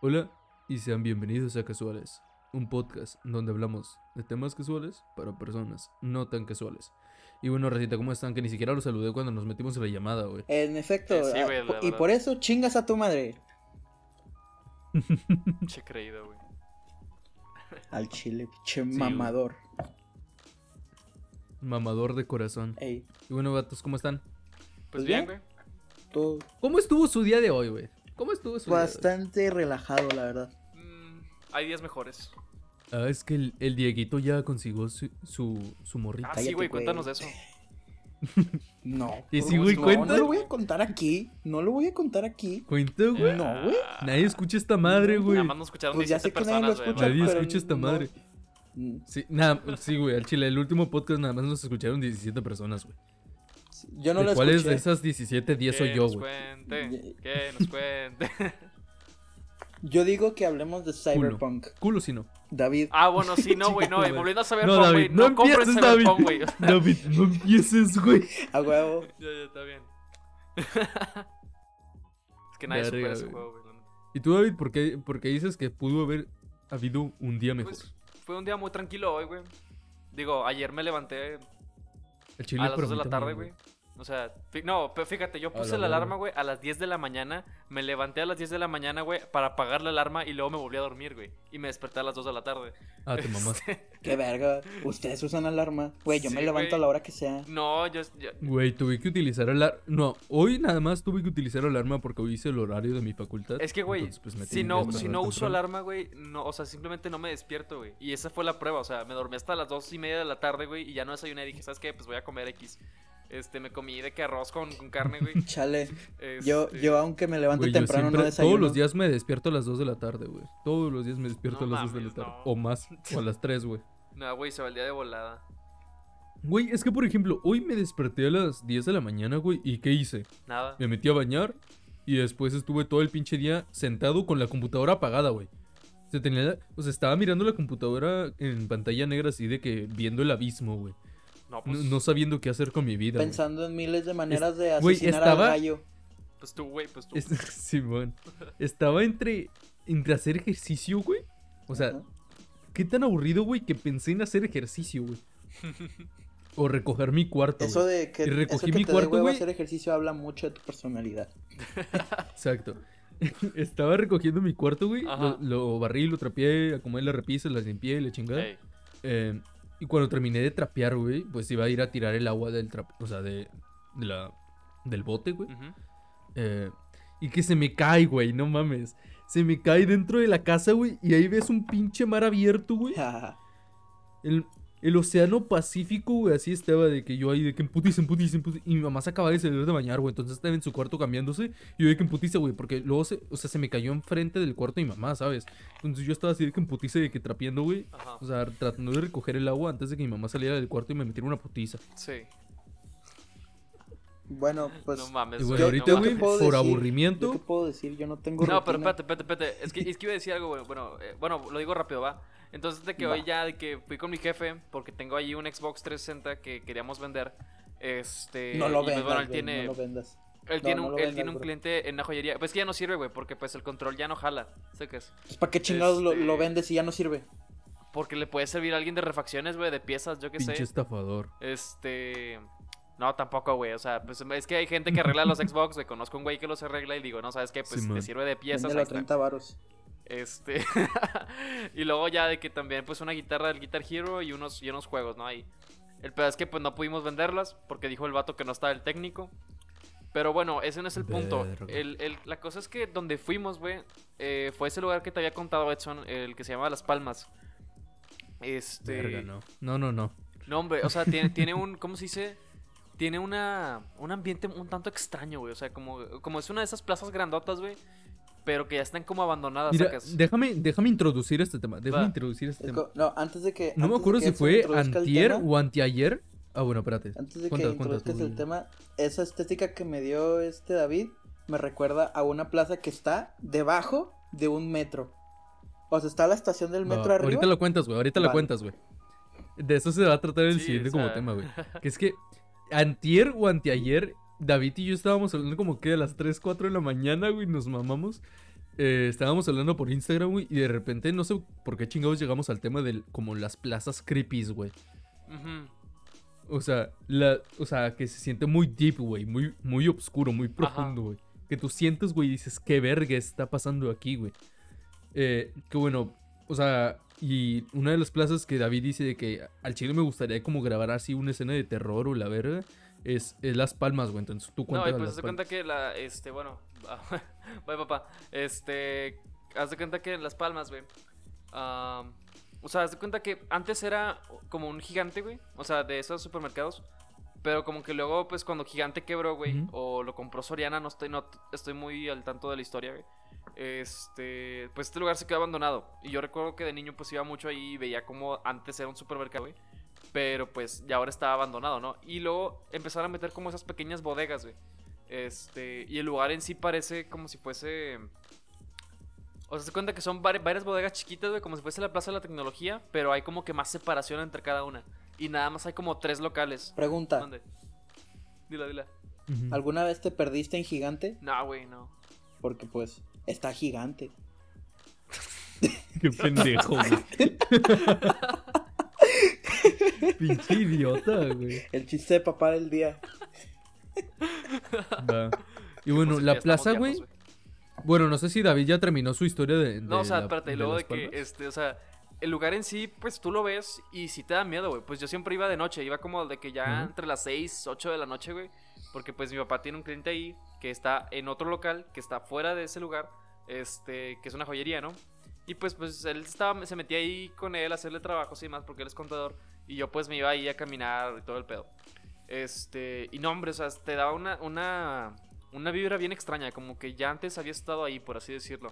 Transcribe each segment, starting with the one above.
Hola y sean bienvenidos a Casuales, un podcast donde hablamos de temas casuales para personas no tan casuales. Y bueno, Recita, ¿cómo están? Que ni siquiera los saludé cuando nos metimos en la llamada, güey. En efecto, sí, ah, güey, la y por eso chingas a tu madre. Che creído, güey. Al chile, pinche güey. mamador. Mamador de corazón. Ey, Y bueno, vatos, ¿cómo están? Pues Pues bien, bien. güey. todo ¿Cómo estuvo su día de hoy, güey? ¿Cómo estuvo su día bastante relajado, la verdad. Mm, hay días mejores. Ah, es que el, el Dieguito ya consiguió su, su, su morrita. Ah, Cállate, sí, güey, cuéntanos de eso. No. ¿Y si, güey, no, cuenta? No lo voy a contar aquí. No lo voy a contar aquí. Cuenta, güey. No, güey. Ah, Nadie escucha esta madre, güey. Nada más nos escucharon Pues ya 17 sé que nadie lo personas, güey. escucha. Nadie escucha esta no. madre. Mm, Sí, nada, sí, güey, al chile, el último podcast nada más nos escucharon 17 personas, güey. Yo no ¿De lo cuáles escuché. de esas 17, 10 soy Que yo, nos güey? cuente, que nos cuente. Yo digo que hablemos de Cyberpunk. Culo si no. David, Ah, bueno, sí, no, güey, no, güey. Volviendo a saber No, güey. no No, David. Cyberpunk, güey. David, no empieces, güey. a huevo. Ya, ya, está bien. es que nadie supera ese juego, güey. ¿Y tú, David, por qué, por qué dices que pudo haber habido un día mejor? Pues fue un día muy tranquilo hoy, güey. Digo, ayer me levanté el chile a las para 2 de la tarde, güey. O sea, no, pero fíjate, yo puse la la alarma, güey, a las 10 de la mañana. Me levanté a las 10 de la mañana, güey, para apagar la alarma y luego me volví a dormir, güey. Y me desperté a las 2 de la tarde. Ah, te mamás. Qué verga. Ustedes usan alarma. Güey, yo me levanto a la hora que sea. No, yo, yo- Güey, tuve que utilizar alarma. No, hoy nada más tuve que utilizar alarma porque hoy hice el horario de mi facultad. Es que, güey, pues, si no, si no uso temprano. alarma, güey, no, o sea, simplemente no me despierto, güey. Y esa fue la prueba, o sea, me dormí hasta las dos y media de la tarde, güey, y ya no desayuné. Dije, ¿sabes qué? Pues voy a comer X. Este, me comí de que arroz con, con carne, güey. Chale. Yo, Este, yo aunque me levante Güey, yo temprano, no desayuno. todos los días me despierto a las 2 de la tarde, güey. Todos los días me despierto No a las 2 de la mames, tarde. no. O más. O a las 3, güey. No, güey, se va el día de volada. Güey, es que por ejemplo, hoy me desperté a las 10 de la mañana, güey. ¿Y qué hice? Nada. Me metí a bañar. Y después estuve todo el pinche día sentado con la computadora apagada, güey. Se tenía o sea, estaba mirando la computadora en pantalla negra así de que viendo el abismo, güey. No, pues, no sabiendo qué hacer con mi vida. Pensando en miles de maneras de asesinar estaba- al gallo. pues tú, güey, pues tú. Es- Simón. Estaba entre, entre hacer ejercicio, güey. O sea, qué tan aburrido, güey, que pensé en hacer ejercicio, güey. O recoger mi cuarto. Eso de que, Y recogí eso que mi te cuarto, güey. hacer ejercicio habla mucho de tu personalidad. Exacto. Estaba recogiendo mi cuarto, güey. Lo, lo barrí, lo trapeé, acomodé la repisa, la limpié, la chingada. Ey, Eh, y cuando terminé de trapear, güey, pues iba a ir a tirar el agua del trape, o sea, de, de la, del bote, güey. Eh, y que se me cae, güey, no mames. Se me cae dentro de la casa, güey, y ahí ves un pinche mar abierto, güey. El, el océano Pacífico, güey, así estaba de que yo ahí de que emputiza, emputiza, emputiza. Y mi mamá se acaba de salir de bañar, güey. Entonces estaba en su cuarto cambiándose. Y yo de que emputiza, güey, porque luego se, o sea, se me cayó enfrente del cuarto de mi mamá, ¿sabes? Entonces yo estaba así de que emputiza, de que trapeando, güey. Ajá. O sea, tratando de recoger el agua antes de que mi mamá saliera del cuarto y me metiera una putiza. Sí. Bueno, pues. no mames, güey, ahorita, no güey, por decir, aburrimiento. ¿Yo qué puedo decir? Yo no tengo No, pero espérate, espérate, espérate. Es que, es que iba a decir algo, güey. Bueno, eh, bueno, lo digo rápido, va. Entonces, de que Va. hoy ya, de que fui con mi jefe, porque tengo allí un Xbox 360 que queríamos vender. Este. No lo pues, vendas, bueno, él güey, tiene, no lo vendas. él no, tiene, no un, lo él vendas, tiene un bro. cliente en la joyería. Pues que ya no sirve, güey, porque pues el control ya no jala. ¿Sé qué es? Pues, ¿Para qué chingados lo, Este- lo vendes y ya no sirve? Porque le puede servir a alguien de refacciones, güey, de piezas, yo qué Pinche sé. estafador. Este. No, tampoco, güey. O sea, pues es que hay gente que arregla los Xbox, güey. Conozco un güey que los arregla y digo, no, ¿sabes qué? Pues Simón. te sirve de piezas. Ahí a está. 30 varos. Este. y luego ya de que también, pues, una guitarra del Guitar Hero y unos, y unos juegos, ¿no? Ahí. El pedo es que, pues, no pudimos venderlas porque dijo el vato que no estaba el técnico. Pero bueno, ese no es el punto. El, el- la cosa es que donde fuimos, güey, eh, fue ese lugar que te había contado Edson, el que se llama Las Palmas. Este. Verga, no. No, no, no. No, hombre, o sea, tiene, tiene un, ¿cómo se dice? Tiene una, un ambiente un tanto extraño, güey. O sea, como, como es una de esas plazas grandotas, güey. Pero que ya están como abandonadas, Mira, sacas. déjame, déjame introducir este tema. Déjame Va. introducir este Es tema. No, antes de que. No me acuerdo si fue antier tema- o anteayer. Ah, bueno, espérate. Antes de que introduzcas el tema, esa estética que me dio este David me recuerda a una plaza que está debajo de un metro. O sea, está la estación del metro arriba. Ahorita lo cuentas, güey. Ahorita lo Vale. cuentas, güey. De eso se va a tratar el Sí, siguiente o como tema, güey. Que es que antier o anteayer, David y yo estábamos hablando como que a las 3, 4 de la mañana, güey, nos mamamos. eh, estábamos hablando por Instagram, güey, y de repente no sé por qué chingados llegamos al tema de como las plazas creepies, güey. O sea, la, o sea, que se siente muy deep, güey, muy, muy oscuro, muy profundo, güey. Que tú sientes, güey, y dices, qué verga está pasando aquí, güey. Eh, que bueno, o sea, y una de las plazas que David dice de que al chile me gustaría como grabar así una escena de terror o la verga, es, es Las Palmas, güey. Entonces tú No, cuentas y pues haz de cuenta que la, este, bueno, bye papá, este, haz de cuenta que en Las Palmas, güey, am, o sea, haz de cuenta que antes era como un gigante, güey, o sea, de esos supermercados, pero como que luego, pues, cuando Gigante quebró, güey, o lo compró Soriana, no estoy, no estoy muy al tanto de la historia, güey, este, pues este lugar se quedó abandonado, y yo recuerdo que de niño, pues, iba mucho ahí y veía como antes era un supermercado, güey, pero pues ya ahora está abandonado, ¿no? Y luego empezaron a meter como esas pequeñas bodegas, güey. Este, y el lugar en sí parece como si fuese. O sea, se cuenta que son vari- varias bodegas chiquitas, güey, como si fuese la Plaza de la Tecnología, pero hay como que más separación entre cada una. Y nada más hay como tres locales. Pregunta, ¿Dónde? Dila, dila. ¿alguna vez te perdiste en gigante? No, güey, no. Porque pues está gigante. Qué pendejo, güey. Pinche idiota, güey. El chiste de papá del día. Va. Y bueno, Pues, la plaza, güey. Bueno, no sé si David ya terminó su historia de. No, o sea, espérate, y luego de que, este, o sea, el lugar en sí, pues tú lo ves y sí te da miedo, güey. Pues yo siempre iba de noche, iba como de que ya entre las 6, 8 de la noche, güey. Porque pues mi papá tiene un cliente ahí que está en otro local, que está fuera de ese lugar, este, que es una joyería, ¿no? Y pues, pues él estaba, se metía ahí con él a hacerle trabajos y demás, porque él es contador. Y yo pues me iba ahí a caminar y todo el pedo. Este, y no, hombre, o sea, te daba una, una, una vibra bien extraña, como que ya antes había estado ahí, por así decirlo.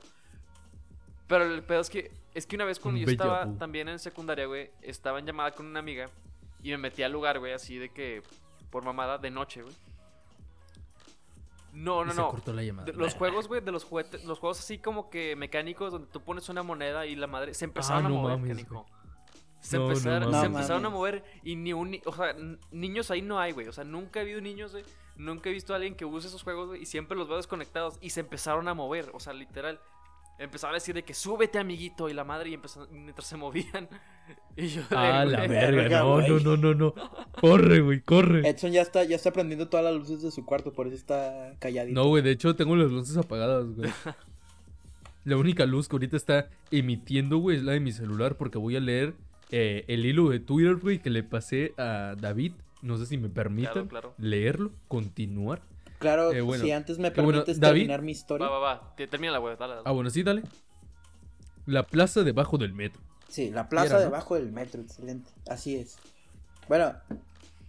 Pero el pedo es que, es que una vez cuando Un yo estaba vu. también en secundaria, güey, estaba en llamada con una amiga y me metí al lugar, güey, así de que, por mamada, de noche, güey. No, Y no, se no. cortó la llamada. De- los juegos, güey, de los juguetes, los juegos así como que mecánicos donde tú pones una moneda y la madre se empezaron Ah, a no mover, mames, mecánico. Se, No, empezaron, se empezaron a mover y ni un, ni- o sea, niños ahí no hay, güey. O sea, nunca he visto niños, güey. Nunca he visto a alguien que use esos juegos, güey. Y siempre los veo desconectados y se empezaron a mover, o sea, literal. Empezaron a decir de que súbete, amiguito, y la madre, y empezaron, mientras se movían. Y yo, de, Ah, la güey, verga. No, no, güey. no, no, no. Corre, güey, corre. Edson ya está, ya está prendiendo todas las luces de su cuarto, por eso está calladito. No, güey, de hecho tengo las luces apagadas, güey. La única luz que ahorita está emitiendo, güey, es la de mi celular porque voy a leer eh, el hilo de Twitter, güey, que le pasé a David. No sé si me permitan claro. leerlo, continuar. Claro, Eh, bueno. si antes me bueno, permites David- terminar mi historia. Va, va, va. Te- Termina la güey, dale, dale. Ah, bueno, sí, dale. La plaza debajo del metro. Sí, la plaza Era, ¿no? debajo del metro, excelente. Así es. Bueno,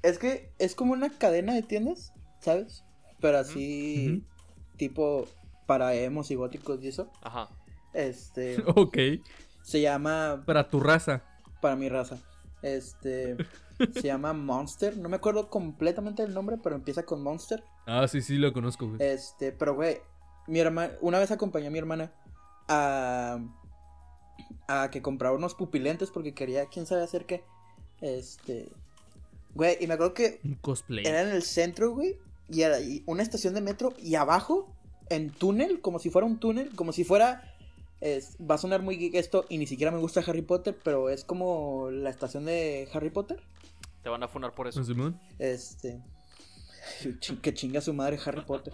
es que es como una cadena de tiendas, ¿sabes? Pero así, tipo para emos y góticos y eso. Ajá. Este, Ok, se llama, para tu raza. para mi raza, este, se llama Monster. No me acuerdo completamente el nombre, pero empieza con Monster. Ah, sí, sí, lo conozco, güey. Este, pero güey, mi hermana, una vez acompañé a mi hermana a, a que comprara unos pupilentes porque quería, quién sabe hacer qué. Este, güey, y me acuerdo que Un cosplay. era en el centro, güey, y era y una estación de metro y abajo, en túnel, como si fuera un túnel, como si fuera, es- va a sonar muy geek esto y ni siquiera me gusta Harry Potter, pero es como la estación de Harry Potter. Te van a funar por eso. Este, que chinga su madre Harry Potter.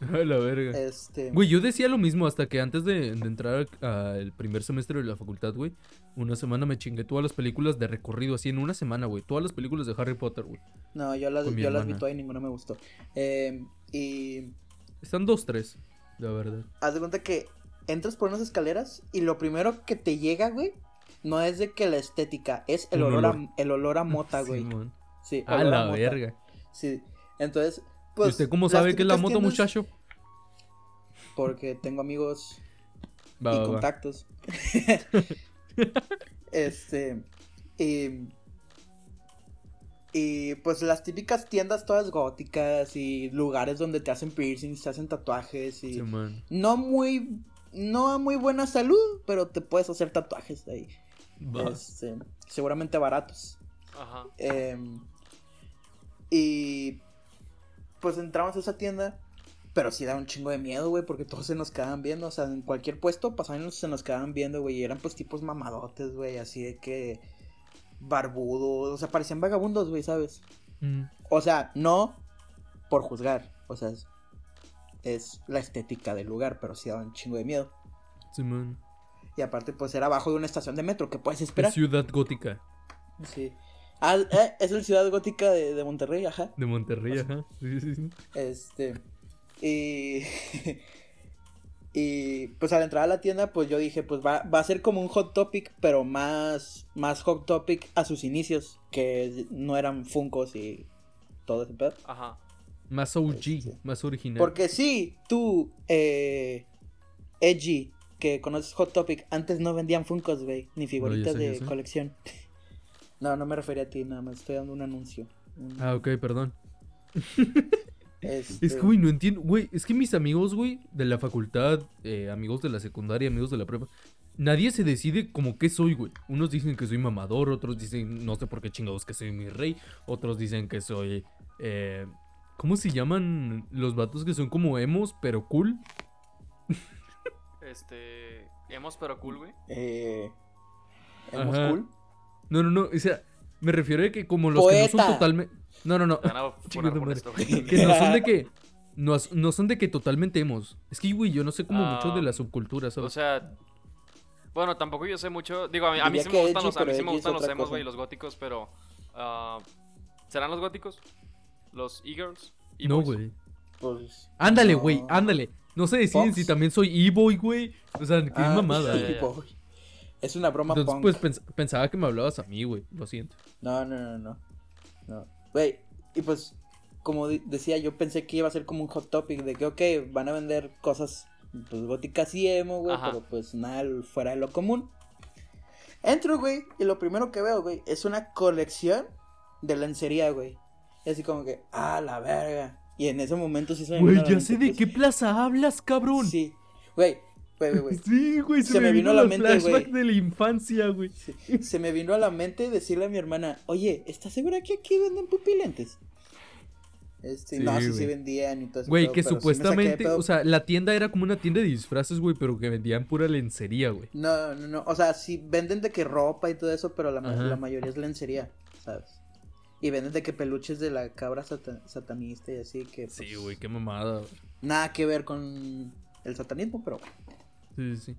A la verga. Este, Güey, yo decía lo mismo hasta que antes de, de entrar al primer semestre de la facultad, güey, una semana me chingué todas las películas de recorrido, así en una semana, güey. Todas las películas de Harry Potter, güey. No, yo las, yo las vi todas y ninguna me gustó. Eh, y Están dos, tres, la verdad. haz de cuenta que entras por unas escaleras y lo primero que te llega, güey, no es de que la estética, es el olor, olor. A, el olor a mota, güey. Sí, A la verga. Sí, entonces, ¿Y pues... usted cómo sabe que es la moto, tiendas- muchacho? Porque tengo amigos Va, y va, va. contactos. este, y... Y pues las típicas tiendas todas góticas y lugares donde te hacen piercings, te hacen tatuajes y... No muy no a muy buena salud, pero te puedes hacer tatuajes ahí. Este, seguramente baratos. Ajá. Em, y pues entramos a esa tienda Pero sí da un chingo de miedo, güey, porque todos se nos quedaban viendo. O sea, en cualquier puesto pasaban se nos quedaban viendo, güey. Y eran pues tipos mamadotes, güey, así de que. Barbudos. O sea, parecían vagabundos, güey, ¿sabes? Mm. O sea, no por juzgar. O sea, es, es la estética del lugar, pero sí daba un chingo de miedo. Simón. Y aparte, pues era abajo de una estación de metro, ¿qué puedes esperar? Ciudad gótica. Sí. Ah, eh, es la ciudad gótica de, de Monterrey, ajá. De Monterrey, ajá. Sí, sí, sí. Este. Y. y pues al entrar a la tienda, pues yo dije, pues va, va a ser como un hot topic, pero más, más hot topic a sus inicios, que no eran Funcos y todo ese pedo. Ajá. Más OG, Este. más original. Porque sí, tú, eh, Edgy, que conoces Hot Topic, antes no vendían Funkos, güey, ni figuritas sé, de colección. No, no me refería a ti, nada más estoy dando un anuncio. Un- Ah, ok, perdón. este, Es que, güey, no entiendo. Güey, es que mis amigos, güey, de la facultad, eh, amigos de la secundaria, amigos de la prepa, nadie se decide como qué soy, güey. Unos dicen que soy mamador, otros dicen, no sé por qué chingados, que soy mi rey. Otros dicen que soy. Eh, ¿Cómo se llaman los vatos que son como emos, pero cool? Este. Hemos pero cool, güey. Eh, ¿Hemos Ajá. cool? No, no, no. O sea, me refiero a que como los que no son totalmente. No, no, no. Que no son de que. No, no son de que totalmente emos. Es que, güey, yo no sé como mucho de Ah, la subcultura, O sea. Bueno, tampoco yo sé mucho. Digo, a mí, a mí sí me gustan edgy, los, a mí sí me gustan los emos, güey, los góticos, pero. ah, ¿Serán los góticos? ¿Los e-girls? no, güey. Pues. Ándale, no. güey, ándale. No se deciden si también soy e-boy, güey. O sea, qué Ah, mamada. ya, Es una broma Entonces, punk. pues pens- pensaba que me hablabas a mí, güey. Lo siento. No, no, no, no. No. Güey, y pues, como decía, yo pensé que iba a ser como un hot topic de que, ok, van a vender cosas, pues, góticas y emo, güey, pero pues nada fuera de lo común. Entro, güey, y lo primero que veo, güey, es una colección de lencería, güey. Y así como que, ah, la verga. Y en ese momento sí se me Güey, ya sé de pues, qué plaza hablas, cabrón. Sí, güey, güey, güey, güey. Sí, güey, se, Se me, vino, a la mente, flashback güey. de la infancia, güey. Sí, Se me vino a la mente decirle a mi hermana, oye, ¿estás segura que aquí venden pupilentes? Este, Sí, no, sí, sí vendían y todo eso. Güey, que supuestamente, o sea, la tienda era como una tienda de disfraces, güey, pero que vendían pura lencería, güey. No, no, no, o sea, sí venden de que ropa y todo eso, pero la, mayoría es lencería, ¿sabes? Y venden de que peluches de la cabra sata- satanista y así, que pues, Sí, güey, qué mamada, güey. nada que ver con el satanismo, pero Sí, sí, sí.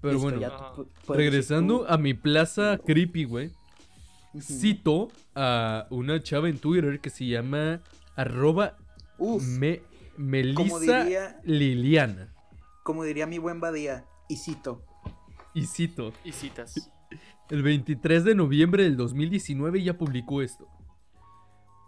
Pero listo, bueno, regresando a mi plaza creepy, güey. Cito a una chava en Twitter que se llama arroba Uf, me- Melissa como diría- Liliana. como diría mi buen Badía, y cito, Y cito, Y citas. el 23 de noviembre del 2019 ya publicó esto.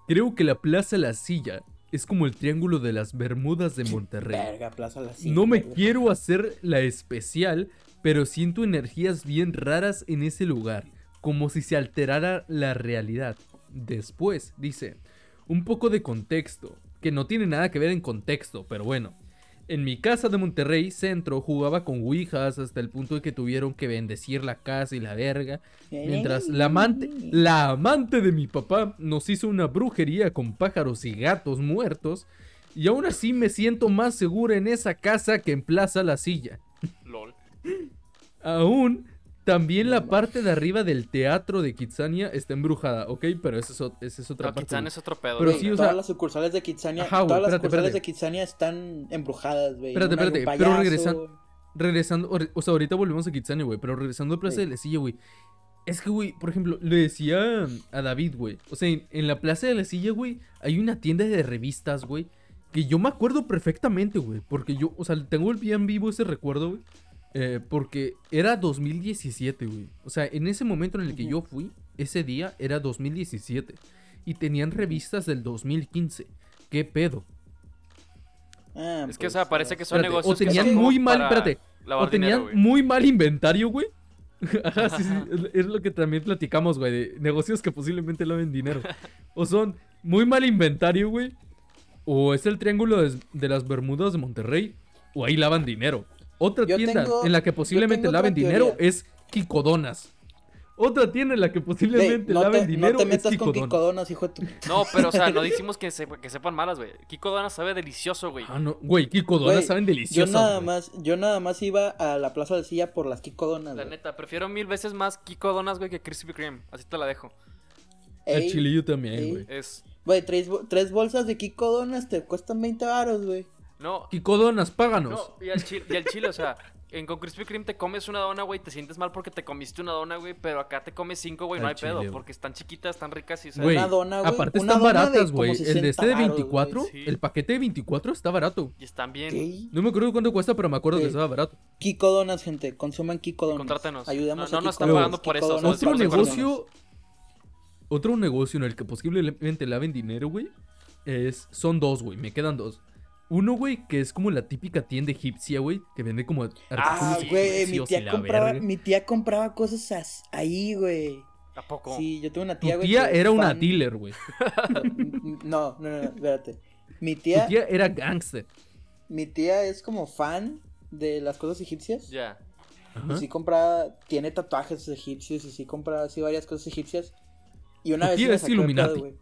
Creo que la Plaza La Silla es como el Triángulo de las Bermudas de Monterrey. verga, plaza la Silla, No me verga. quiero hacer la especial, pero siento energías bien raras en ese lugar, como si se alterara la realidad. Después, dice, un poco de contexto, que no tiene nada que ver en contexto, pero bueno. En mi casa de Monterrey Centro jugaba con ouijas hasta el punto de que tuvieron que bendecir la casa y la verga. Mientras la amante, la amante de mi papá nos hizo una brujería con pájaros y gatos muertos. Y aún así me siento más segura en esa casa que en Plaza La Silla. LOL. Aún, también la parte de arriba del teatro de Kitsania está embrujada, ¿ok? Pero esa es, o- esa es otra No, parte. Kitsania es otro pedo. Pero sí, o todas sea- las sucursales de Kitsania, Ajá, todas las espérate, sucursales espérate. de Kitsania están embrujadas, güey. Espérate, Una espérate, pero Regresando, or- o sea, ahorita volvemos a Kitsania, güey, pero regresando a Plaza Sí. de la Silla, güey. Es que, güey, por ejemplo, le decía a David, güey. O sea, en, en la Plaza de la Silla, güey, hay una tienda de revistas, güey. Que yo me acuerdo perfectamente, güey. Porque yo, o sea, tengo bien vivo ese recuerdo, güey. Eh, porque era 2017, güey. O sea, en ese momento en el que yo fui, ese día era 2017. Y tenían revistas del 2015. ¿Qué pedo? Ah, Es que, o pues, sea, parece que son Espérate, negocios o que tenían son como muy mal, espérate, o tenían dinero, muy mal inventario, güey. Ajá, sí, sí. Es, es lo que también platicamos, güey. De negocios que posiblemente laven dinero. O son muy mal inventario, güey. O es el triángulo de, de las Bermudas de Monterrey. O ahí lavan dinero. Otra Yo tienda tengo- en la que yo posiblemente laven dinero es Kikodonas. Otra tienda en la que posiblemente no, laven te, dinero no te es metas Kiko con Donas. Kiko Donas, hijo de tu... No, pero o sea, no decimos que, se- que sepan malas, güey. Kiko Donas sabe delicioso, güey. Ah, no, güey, Kiko Donas Güey, saben Yo deliciosos. nada más, yo nada más iba a la Plaza de Silla por las Kiko Donas, La neta, prefiero mil veces más Kiko Donas, güey, que Krispy Kreme. Así te la dejo. El Ey, chilillo también, ey. güey. Es. Güey, tres, tres bolsas de Kiko Donas te cuestan 20 baros, güey. No, Kiko Donas, páganos. no, y al chile, y al chile, o sea, en con Krispy Kreme te comes una dona, güey, te sientes mal porque te comiste una dona, güey, pero acá te comes cinco, güey, no hay pedo, chile, güey. porque están chiquitas, están ricas y o sea, Güey, una dona, güey, aparte una están baratas, güey. El 60 de este de varos, 24, güey, sí. el paquete de 24 está barato. y están bien. ¿Qué? No me acuerdo cuánto cuesta, pero me acuerdo que estaba barato. Kiko Donas, gente, consuman Kiko Donas. Contrátenos. Ayudemos No- a no nos están pagando por Kiko eso, Donas, Otro negocio. Otro negocio en el que posiblemente laven dinero, güey. Es. Son dos, güey. Me quedan dos. Uno, güey, que es como la típica tienda egipcia, güey. Que vende como artículos Ah, güey, mi tía compraba, mi tía compraba cosas as- ahí, güey. ¿A poco? Sí, yo tengo una tía, güey. tía que es era una dealer, güey. No, no, no, no, espérate. Mi tía, tía era gangster. mi tía es como fan de las cosas egipcias. Ya. Ajá. Y sí compra, tiene tatuajes egipcios y sí compra así varias cosas egipcias. Y una vez tía me es sacó pedo, Illuminati. güey.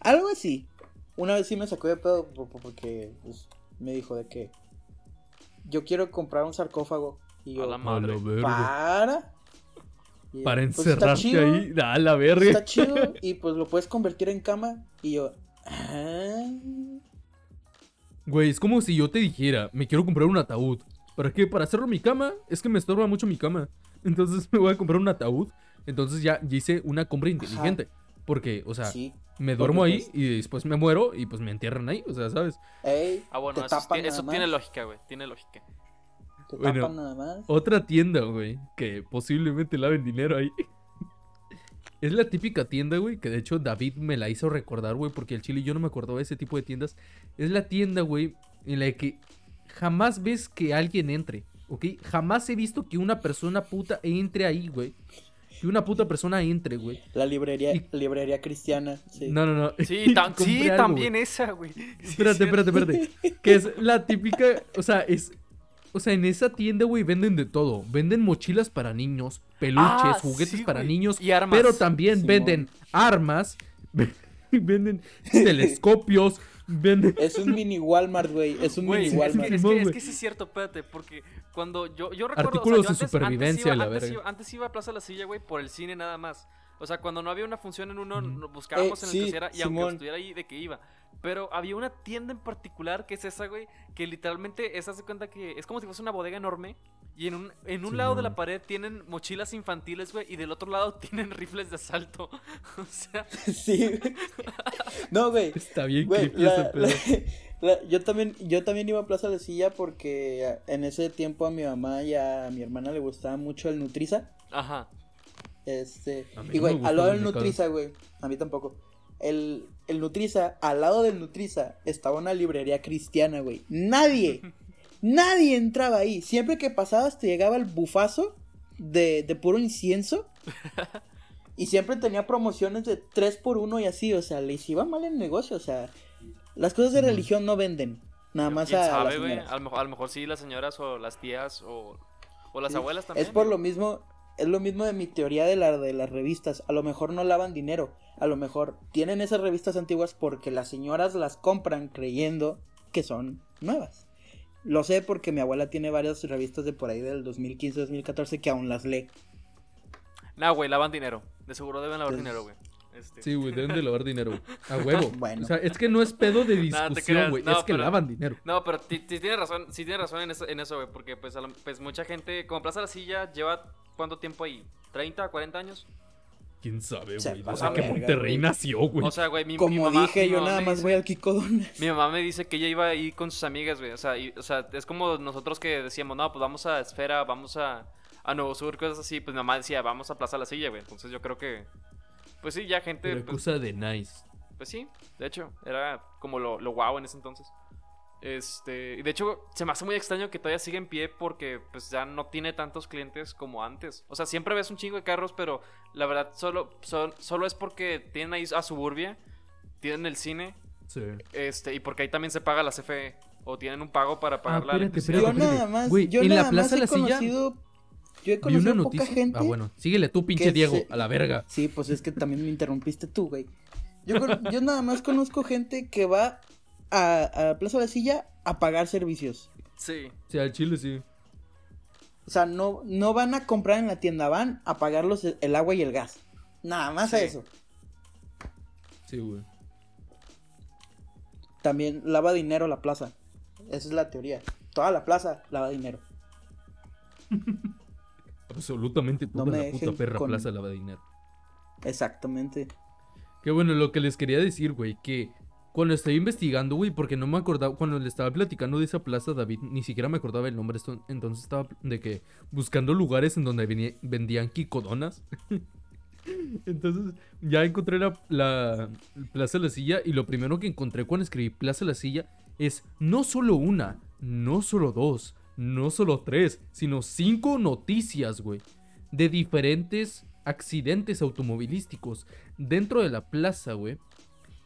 Algo así. Una vez sí me sacó de pedo por- por- porque pues, me dijo de que yo quiero comprar un sarcófago. Y yo, A la madre. para. Y, Para pues, encerrarte chido, ahí. A la verga. Está chido y pues lo puedes convertir en cama. Y yo, ah. Güey, es como si yo te dijera, me quiero comprar un ataúd. ¿Para qué? Para hacerlo mi cama. Es que me estorba mucho mi cama. Entonces me voy a comprar un ataúd. Entonces ya, ya hice una compra inteligente. Porque, o sea, sí. Me duermo ahí pues- y después me muero y pues me entierran ahí. O sea, ¿sabes? Ey, Ah, bueno, te eso, tiene lógica, güey. Tiene lógica. Te Bueno. tapan nada más. Otra tienda, güey, que posiblemente laven dinero ahí. Es la típica tienda, güey, que de hecho David me la hizo recordar, güey, porque el chile yo no me acordaba de ese tipo de tiendas. Es la tienda, güey, en la que jamás ves que alguien entre, ¿ok? Jamás he visto que una persona puta entre ahí, güey. Que una puta persona entre, güey. La librería, Y- librería cristiana. Sí. No, no, no. Sí, Compré sí algo, también güey. esa, güey. Sí, Espérate, espérate, espérate. Que es la típica, o sea, es... O sea, en esa tienda, güey, venden de todo. Venden mochilas para niños, peluches, Ah, juguetes sí, para güey. niños. Y armas. Pero también venden armas, venden telescopios, venden... Es un mini Walmart, güey. Es un Güey, mini es, que, Walmart. es, que, es güey. que sí es cierto, espérate, porque cuando yo, yo recuerdo... Artículos o sea, yo de antes- supervivencia, antes la iba, antes, verga. iba, antes iba a Plaza La Silla, güey, por el cine nada más. O sea, cuando no había una función en uno, nos buscábamos Eh, en el sí, que hiciera y aunque estuviera ahí, de que iba. Pero había una tienda en particular que es esa, güey, que literalmente esa se cuenta que es como si fuese una bodega enorme. Y en un, en un lado de la pared tienen mochilas infantiles, güey, y del otro lado tienen rifles de asalto. o sea, Sí. güey. No, güey. Está bien Güey, creepy ese la- pedo. la- la- yo también yo también iba a Plaza de Silla porque en ese tiempo a mi mamá y a mi hermana le gustaba mucho el Nutriza. ajá. Este, y güey, al lado del. Nutriza, güey, a mí tampoco. El, el Nutriza, al lado del Nutriza estaba una librería cristiana, güey. Nadie, nadie entraba ahí. Siempre que pasabas te llegaba el bufazo de, de puro incienso. Y siempre tenía promociones de 3 por 1 y así, o sea, les iba mal el negocio, o sea, las cosas de religión no venden, nada más ¿Quién a las sabe, güey? señoras. A lo, mejor, a lo mejor sí las señoras o las tías o, o las Sí. abuelas también. Es por lo mismo, es lo mismo de mi teoría de, la, de las revistas. A lo mejor no lavan dinero. A lo mejor tienen esas revistas antiguas porque las señoras las compran creyendo que son nuevas. Lo sé porque mi abuela tiene varias revistas de por ahí del 2015-2014 que aún las lee. Nah, güey, lavan dinero. De seguro deben lavar dinero, güey. Este, Sí, güey, deben de lavar dinero. A huevo. Bueno. O sea, es que no es pedo de discusión, güey. No, es que pero- lavan dinero. No, pero ti- tienes razón, sí tienes razón en eso, en eso, güey, porque pues, a lo- pues mucha gente, como Plaza de la Silla, lleva ¿cuánto tiempo ahí? ¿30, 40 años? ¿Quién sabe, güey? pasa Desde que Monterrey nació, güey. O sea, güey, mi, mi Como mamá, dije, mi yo nada más dice- voy al Kiko Donas. Mi mamá me dice que ella iba ahí con sus amigas, güey. O sea, y- o sea, es como nosotros que decíamos, no, pues vamos a Esfera, vamos a, a Nuevo Sur, cosas así. Pues mi mamá decía, vamos a Plaza La Silla, güey. Entonces yo creo que, pues sí, ya gente, Pero pues, cosa de nice. Pues sí, de hecho, era como lo, lo guau en ese entonces. Este, y de hecho, se me hace muy extraño que todavía siga en pie porque pues ya no tiene tantos clientes como antes. O sea, siempre ves un chingo de carros, pero la verdad solo, son- solo es porque tienen ahí a Suburbia, tienen el cine, Sí. este, y porque ahí también se paga la CFE. O tienen un pago para pagar la espérate, electricidad. Yo nada más, Güey, yo en la más Plaza he La Silla- conocido Yo he conocido una poca noticia. gente. Ah, bueno, síguele tú, pinche Diego, se- a la verga. Sí, pues es que también me interrumpiste tú, güey. Yo, con- yo nada más conozco gente que va a, a Plaza de la Silla a pagar servicios. Sí. Sea, al chile sí. O sea, no, no van a comprar en la tienda, van a pagarlos el, el agua y el gas. Nada más a Sí. eso. Sí, güey. También lava dinero la plaza. Esa es la teoría. Toda la plaza lava dinero. Absolutamente toda la puta perra con- plaza lava dinero. Exactamente. Que bueno, lo que les quería decir, güey, que cuando estaba investigando, güey, porque no me acordaba, cuando le estaba platicando de esa plaza, David, ni siquiera me acordaba el nombre, esto- entonces estaba de que buscando lugares en donde venía- vendían quicodonas. entonces ya encontré la, la Plaza de la Silla y lo primero que encontré cuando escribí Plaza de la Silla es no solo una, no solo dos, no solo tres, sino cinco noticias, güey, de diferentes accidentes automovilísticos dentro de la plaza, güey,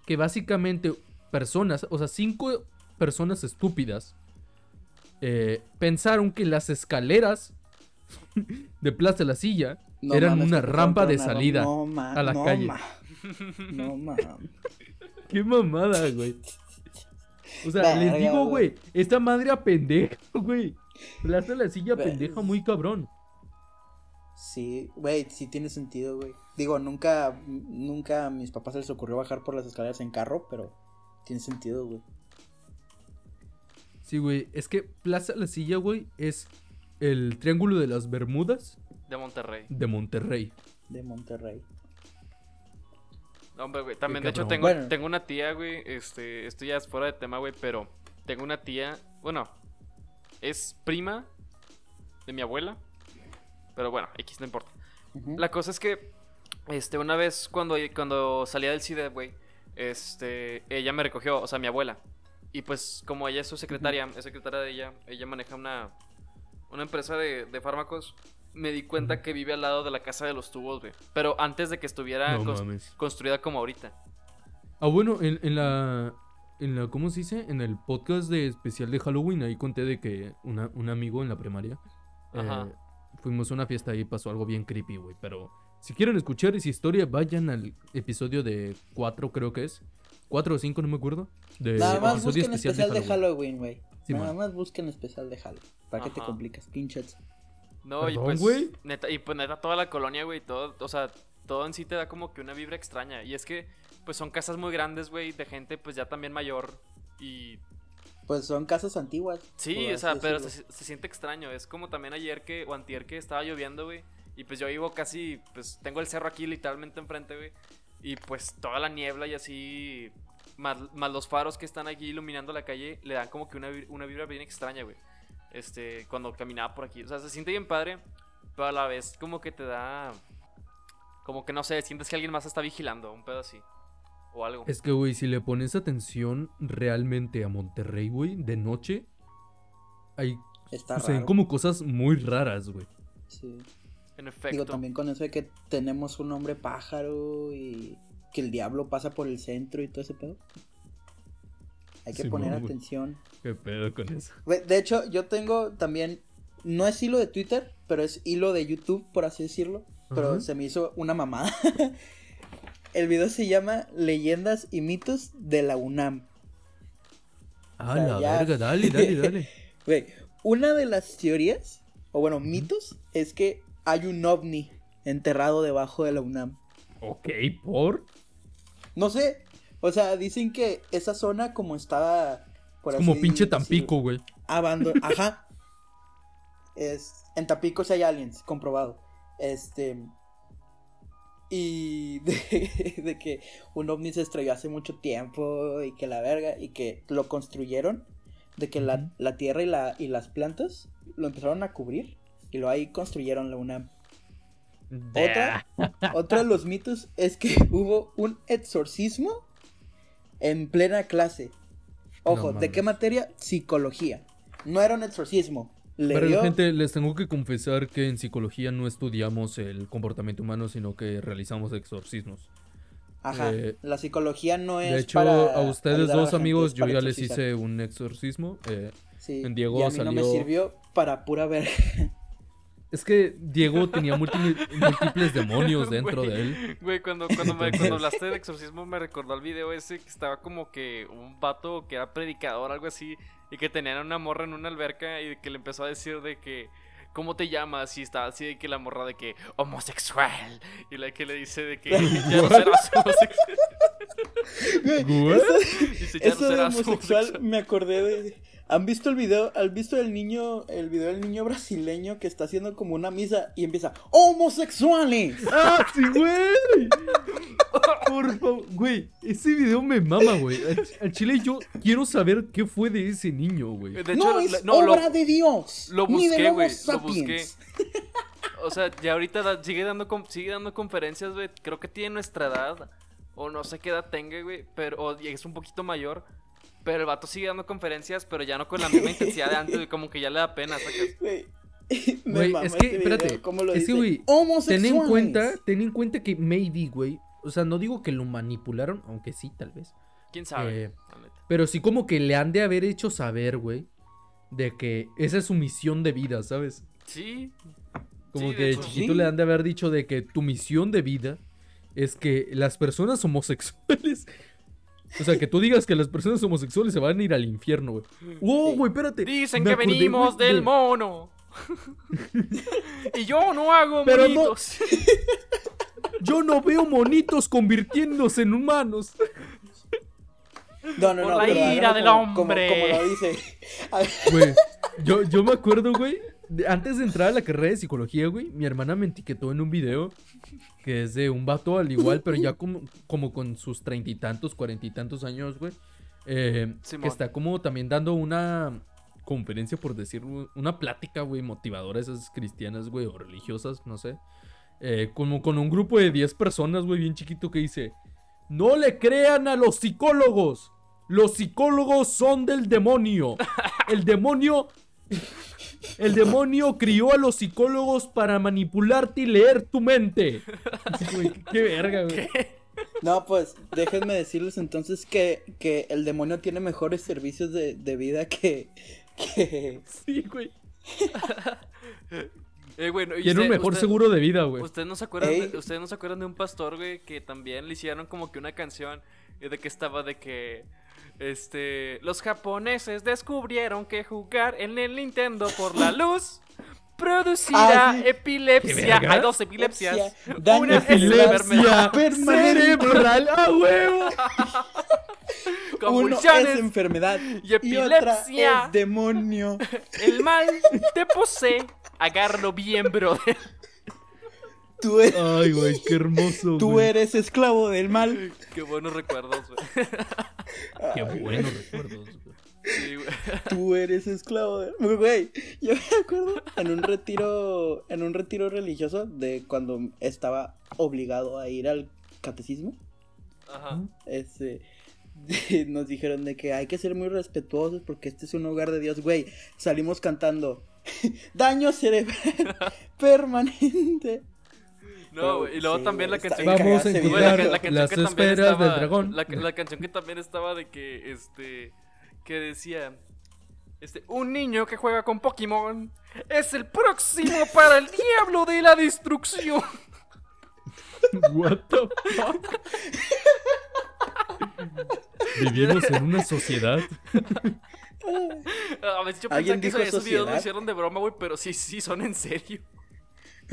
que básicamente personas, o sea, cinco personas estúpidas, eh, pensaron que las escaleras de Plaza de la Silla No eran mames, una rampa de salida no ma- a la no calle. ma- No ma- ¡Qué mamada, güey! O sea, les digo, güey. esta madre a pendeja, güey. Plaza de la Silla pendeja muy cabrón. Sí, güey, sí tiene sentido, güey. Digo, nunca, nunca a mis papás se les ocurrió bajar por las escaleras en carro, pero tiene sentido, güey. Sí, güey, es que Plaza la Silla, güey, es el Triángulo de las Bermudas De Monterrey. de Monterrey. De Monterrey. No, hombre, güey. También, de hecho, tengo, Bueno. tengo una tía, güey. Este, esto ya es fuera de tema, güey, pero tengo una tía. Bueno, es prima de mi abuela. Pero bueno, X no importa. La cosa es que, este, una vez cuando, cuando salía del CIDE, güey, este, ella me recogió, o sea, mi abuela. Y pues, como ella es su secretaria, es secretaria de ella, ella maneja una, una empresa de, de fármacos. Me di cuenta que vive al lado de la casa de los tubos, güey. Pero antes de que estuviera No cons- mames. construida como ahorita. Ah, bueno, en, en la. En la, ¿cómo se dice? En el podcast de especial de Halloween, ahí conté de que una- un amigo en la primaria. Ajá. eh, fuimos a una fiesta y pasó algo bien creepy, güey. Pero si quieren escuchar esa historia, vayan al episodio de 4, creo que es. 4 o 5, no me acuerdo. De Nada más episodio busquen especial, de Halloween, güey. Sí, Nada man. más busquen especial de Halloween. ¿Para qué te Ajá. complicas, pinches? No, y pues, güey. neta, y pues neta, toda la colonia, güey, todo, o sea, todo en sí te da como que una vibra extraña. Y es que, pues son casas muy grandes, güey, de gente, pues ya también mayor. Y Pues son casas antiguas. sí, o sea, pero se, se siente extraño. Es como también ayer que, o antier que estaba lloviendo, güey. Y pues yo vivo casi, pues tengo el cerro aquí literalmente enfrente, güey. Y pues toda la niebla y así, más, más los faros que están aquí iluminando la calle, le dan como que una, una vibra bien extraña, güey. Este, cuando caminaba por aquí. O sea, se siente bien padre, pero a la vez como que te da... Como que no sé, sientes que alguien más está vigilando, un pedo así. O algo. Es que, güey, si le pones atención realmente a Monterrey, güey, de noche, hay Está suceden raro. como cosas muy raras, güey. Sí. En efecto. Digo, también con eso de que tenemos un hombre pájaro y que el diablo pasa por el centro y todo ese pedo. Hay que poner atención. ¿Qué pedo con eso? De hecho, yo tengo también, no es hilo de Twitter, pero es hilo de YouTube, por así decirlo. Pero se me hizo una mamada. el video se llama Leyendas y mitos de la UNAM. Ah, O sea, la ya- verga, dale, dale, dale. Güey, una de las teorías, o bueno, mitos, es que hay un ovni enterrado debajo de la UNAM. ok, por. No sé, o sea, dicen que esa zona como estaba... Por Es como así pinche Tampico, güey. Abandon... Ajá. Es... En Tampico sí hay aliens, comprobado. Este... Y de, de que un ovni se estrelló hace mucho tiempo y que la verga y que lo construyeron. De que la, la tierra y, la, y las plantas lo empezaron a cubrir y lo ahí construyeron la UNAM. Otra, otro de los mitos es que hubo un exorcismo en plena clase. Ojo, No ¿de qué materia? Psicología. No era un exorcismo. Le Pero dio... gente, les tengo que confesar que en psicología no estudiamos el comportamiento humano, sino que realizamos exorcismos. Ajá, eh, la psicología no es De hecho, para a ustedes a la dos gente, amigos, yo para ya les hice un exorcismo. eh, Sí, en Diego y a mí no me sirvió para pura verga. Es que Diego tenía múltiples, demonios dentro de él. Güey, cuando, cuando, me, cuando hablaste de exorcismo me recordó el video ese que estaba como que un vato que era predicador, algo así, y que tenían una morra en una alberca y que le empezó a decir de que ¿cómo te llamas? Y está así de que la morra de que homosexual. Y la que le dice de que ya no serás homosexual. Dice, ya eso no serás homosexual, me acordé de ¿Han visto el video? ¿Han visto el niño, el video del niño brasileño que está haciendo como una misa y empieza ¡Homosexuales! ¡Ah, sí, güey! Por favor, güey, ese video me mama, güey. Al chile yo quiero saber qué fue de ese niño, güey. no, es obra de Dios. Lo busqué, güey. Lo busqué. O sea, ya ahorita sigue dando, sigue dando conferencias, güey. Creo que tiene nuestra edad. O no sé qué edad tenga, güey. Pero o es un poquito mayor. Pero el vato sigue dando conferencias, pero ya no con la misma intensidad de antes, como que ya le da pena, sacas. Güey, es que, espérate, es que, güey, ten en cuenta, ten en cuenta que maybe, güey, o sea, no digo que lo manipularon, aunque sí, tal vez. ¿Quién sabe? Eh, pero sí como que le han de haber hecho saber, güey, de que esa es su misión de vida, ¿sabes? Sí. Como que de chiquito le han de haber dicho de que tu misión de vida es que las personas homosexuales o sea, que tú digas que las personas homosexuales se van a ir al infierno, güey. ¡Oh, güey, espérate! Dicen que venimos del mono. y yo no hago Pero monitos. yo no veo monitos convirtiéndose en humanos. No, no, Por no, la ira del hombre. Como, lo dice. Güey, yo, yo me acuerdo, güey, antes de entrar a la carrera de psicología, güey, mi hermana me etiquetó en un video que es de un vato al igual, pero ya como, como con sus treinta y tantos, cuarenta y tantos años, güey. Eh, que está como también dando una conferencia, por decirlo, una plática, güey, motivadora, esas cristianas, güey, o religiosas, no sé. Eh, como con un grupo de 10 personas, güey, bien chiquito, que dice, no le crean a los psicólogos. Los psicólogos son del demonio. El demonio el demonio crió a los psicólogos para manipularte y leer tu mente. qué, verga, güey. No, pues déjenme decirles entonces que, que el demonio tiene mejores servicios de, vida que, que... Sí, güey. Eh, bueno, y Tiene un mejor seguro de vida, güey. ¿Ustedes no, se acuerdan de, ¿Ustedes no se acuerdan de un pastor, güey, que también le hicieron como que una canción de que estaba de que este, los japoneses descubrieron que jugar en el Nintendo por la luz producirá ah, epilepsia. Hay dos epilepsias. Una epilepsia cerebral a huevo. Uno es enfermedad y epilepsia. es demonio. El mal te posee. Agárralo bien, brother. Tú eres... Ay, güey, qué hermoso. Tú eres esclavo del mal. Qué buenos recuerdos, güey. qué buenos recuerdos, güey. Sí, güey. Tú eres esclavo del Güey, yo me acuerdo en un retiro, en un retiro religioso de cuando estaba obligado a ir al catecismo. Ajá. Este, nos dijeron de que hay que ser muy respetuosos porque este es un hogar de Dios, güey. Salimos cantando daño cerebral permanente. No, y luego también la canción Vamos a encontrar la, la las esferas del dragón. La, la, canción que también estaba de que, este, que decía, este, un niño que juega con Pokémon es el próximo para el diablo de la destrucción. What the fuck? Vivimos en una sociedad. A veces yo pensé que esos videos lo hicieron de broma, güey, pero sí, sí, son en serio.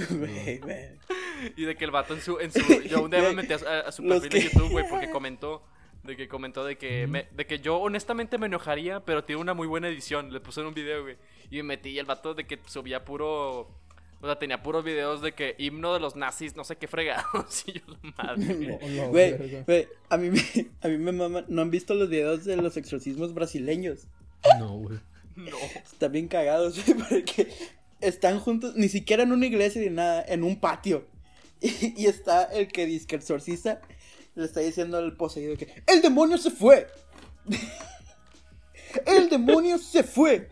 y de que el vato en su, en su yo un día me metí a, su perfil de YouTube, güey, porque comentó de que comentó de que me, de que yo honestamente me enojaría, pero tiene una muy buena edición. Le puse en un video, güey. Y me metí y el vato de que subía puro o sea, tenía puros videos de que himno de los nazis, no sé qué fregados. y yo, madre. Güey, güey, a mí me, a mí me mama, ¿no han visto los videos de los exorcismos brasileños? No, güey. No. Están bien cagados, güey, porque están juntos, ni siquiera en una iglesia ni nada, en un patio. Y, está el que dice que el exorcista le está diciendo al poseído que ¡El demonio se fue! ¡El demonio se fue!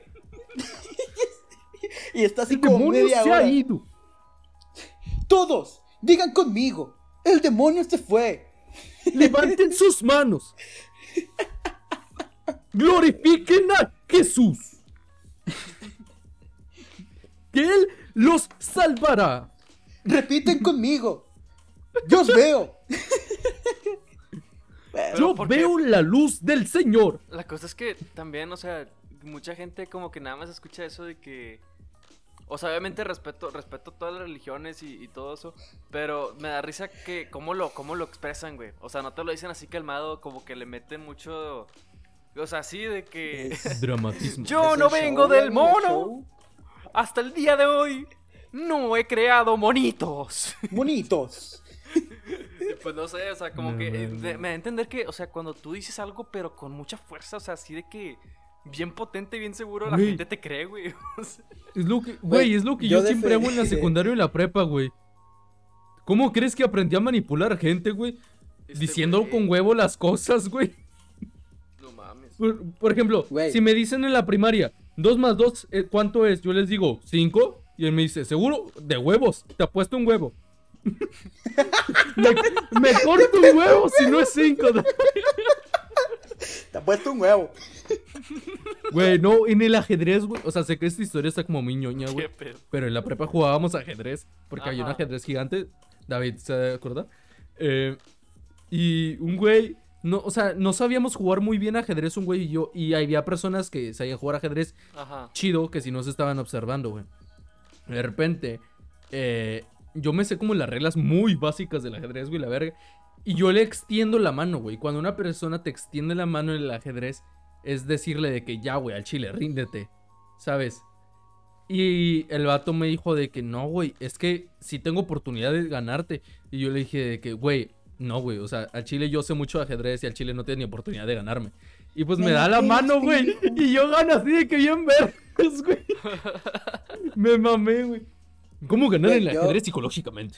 y está así como media se hora. Ha ido. Todos, digan conmigo, el demonio se fue. Levanten sus manos. Glorifiquen a Jesús. Que Él los salvará. Repiten conmigo. Yo os veo. Yo porque- veo la luz del Señor. La cosa es que también, o sea, mucha gente como que nada más escucha eso de que... O sea, obviamente respeto, respeto todas las religiones y, y todo eso, pero me da risa que cómo lo, cómo lo expresan, güey. O sea, no te lo dicen así calmado, como que le meten mucho... O sea, así de que... Es- Dramatismo. Yo no vengo show, del mono. Hasta el día de hoy no he creado monitos. Bonitos. Pues no sé, o sea, como No, que eh, me da a entender que, o sea, cuando tú dices algo pero con mucha fuerza, o sea, así de que bien potente, bien seguro, la gente te cree, güey. O sea, Es lo que, Güey, es lo que yo yo, siempre hago en la secundaria y en la prepa, güey. ¿Cómo crees que aprendí a manipular gente, güey? este Diciendo con huevo las cosas, güey. Por, por ejemplo, si me dicen en la primaria, 2 más 2, ¿cuánto es? Yo les digo, 5. Y él me dice, ¿seguro? De huevos. Te apuesto un huevo. me, me corto un huevo si no es 5. Te ha puesto un huevo. Güey, no, en el ajedrez, güey. O sea, sé que esta historia está como muy ñoña, güey. Pero en la prepa jugábamos ajedrez. Porque había un Ajá. ajedrez gigante. David se acuerda. Eh, y un güey. No, o sea, no sabíamos jugar muy bien ajedrez, un güey y yo. Y había personas que sabían jugar ajedrez Ajá. chido que si no se estaban observando, güey. De repente, eh, yo me sé como las reglas muy básicas del ajedrez, güey, la verga. Y yo le extiendo la mano, güey. Cuando una persona te extiende la mano en el ajedrez, es decirle de que ya, güey, al chile, ríndete. ¿Sabes? Y el vato me dijo de que no, güey, es que sí tengo oportunidad de ganarte. Y yo le dije de que, güey, no, güey, o sea, al chile yo sé mucho de ajedrez y al chile no tiene ni oportunidad de ganarme. Y pues me, Me da la mano, güey. Y yo gano así de que bien vergas, güey. Me mamé, güey. ¿Cómo ganar en el ajedrez psicológicamente?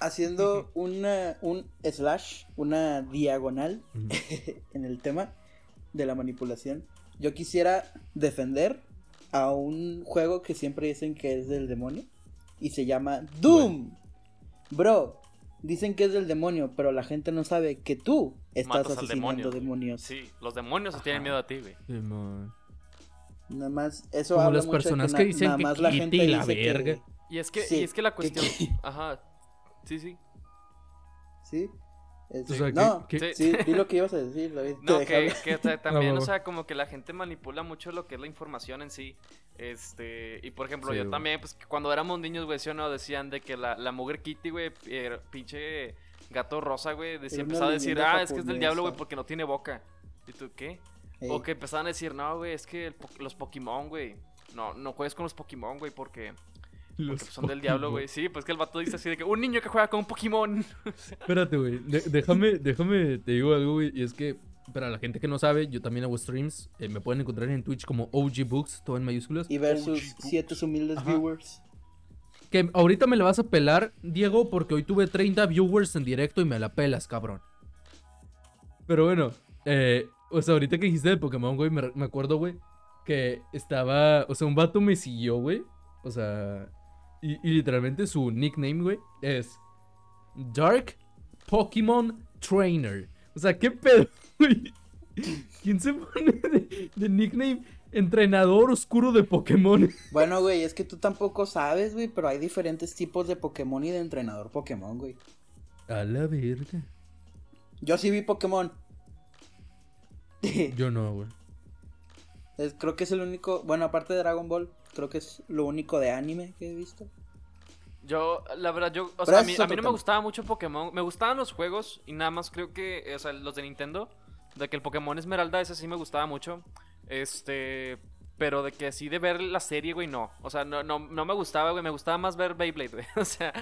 Haciendo una, un slash, una diagonal en el tema de la manipulación. Yo quisiera defender a un juego que siempre dicen que es del demonio. Y se llama Doom. Bro, dicen que es del demonio, pero la gente no sabe que tú estás Matas al asesinando demonio. demonios. Sí, los demonios se tienen miedo a ti, güey. Nada más, eso Como habla las mucho personas na- que dicen nada que más la gente y la dice que- verga. Y es que, Sí, y es que la cuestión. que- Ajá. Sí, sí. Sí. O sea, no, que- Sí. sí, di lo que ibas a decir, David. No, que, sea, también, o sea, como que la gente manipula mucho lo que es la información en sí. Este, y por ejemplo, Sí, yo güey. también, pues cuando éramos niños, güey, sí o no, decían de que la, la Mugre Kitty, güey, era pinche gato rosa, güey, decía, empezaba a decir, ah, es que es del diablo, güey, porque no tiene boca. ¿Y tú qué? Ey, O que empezaban a decir, no, güey, es que po- los Pokémon, güey, no, no juegues con los Pokémon, güey, porque Los son del diablo, güey. Sí, pues que el vato dice así de que un niño que juega con un Pokémon. Espérate, güey. déjame, déjame, te digo algo, güey. Y es que, para la gente que no sabe, yo también hago streams. eh, me pueden encontrar en Twitch como OG Books, todo en mayúsculas. Y versus siete humildes Ajá. viewers. Que ahorita me la vas a pelar, Diego, porque hoy tuve 30 viewers en directo y me la pelas, cabrón. Pero bueno, eh, o sea, ahorita que dijiste de Pokémon, güey, me, me acuerdo, güey, que estaba, o sea, un vato me siguió, güey. O sea, y, y literalmente su nickname, güey, es Dark Pokémon Trainer. O sea, ¿qué pedo, güey? ¿Quién se pone de, de nickname entrenador oscuro de Pokémon? Bueno, güey, es que tú tampoco sabes, güey, pero hay diferentes tipos de Pokémon y de entrenador Pokémon, güey. A la verga. Yo sí vi Pokémon. Yo no, güey. Es- creo que es el único, bueno, aparte de Dragon Ball, creo que es lo único de anime que he visto. Yo, la verdad, yo, o sea, a mí, a mí no me gustaba mucho Pokémon. Me gustaban los juegos y nada más creo que, o sea, los de Nintendo, de que el Pokémon Esmeralda, ese sí me gustaba mucho. Este, pero de que así de ver la serie, güey, no. O sea, no, no, no me gustaba, güey, me gustaba más ver Beyblade, güey. O sea,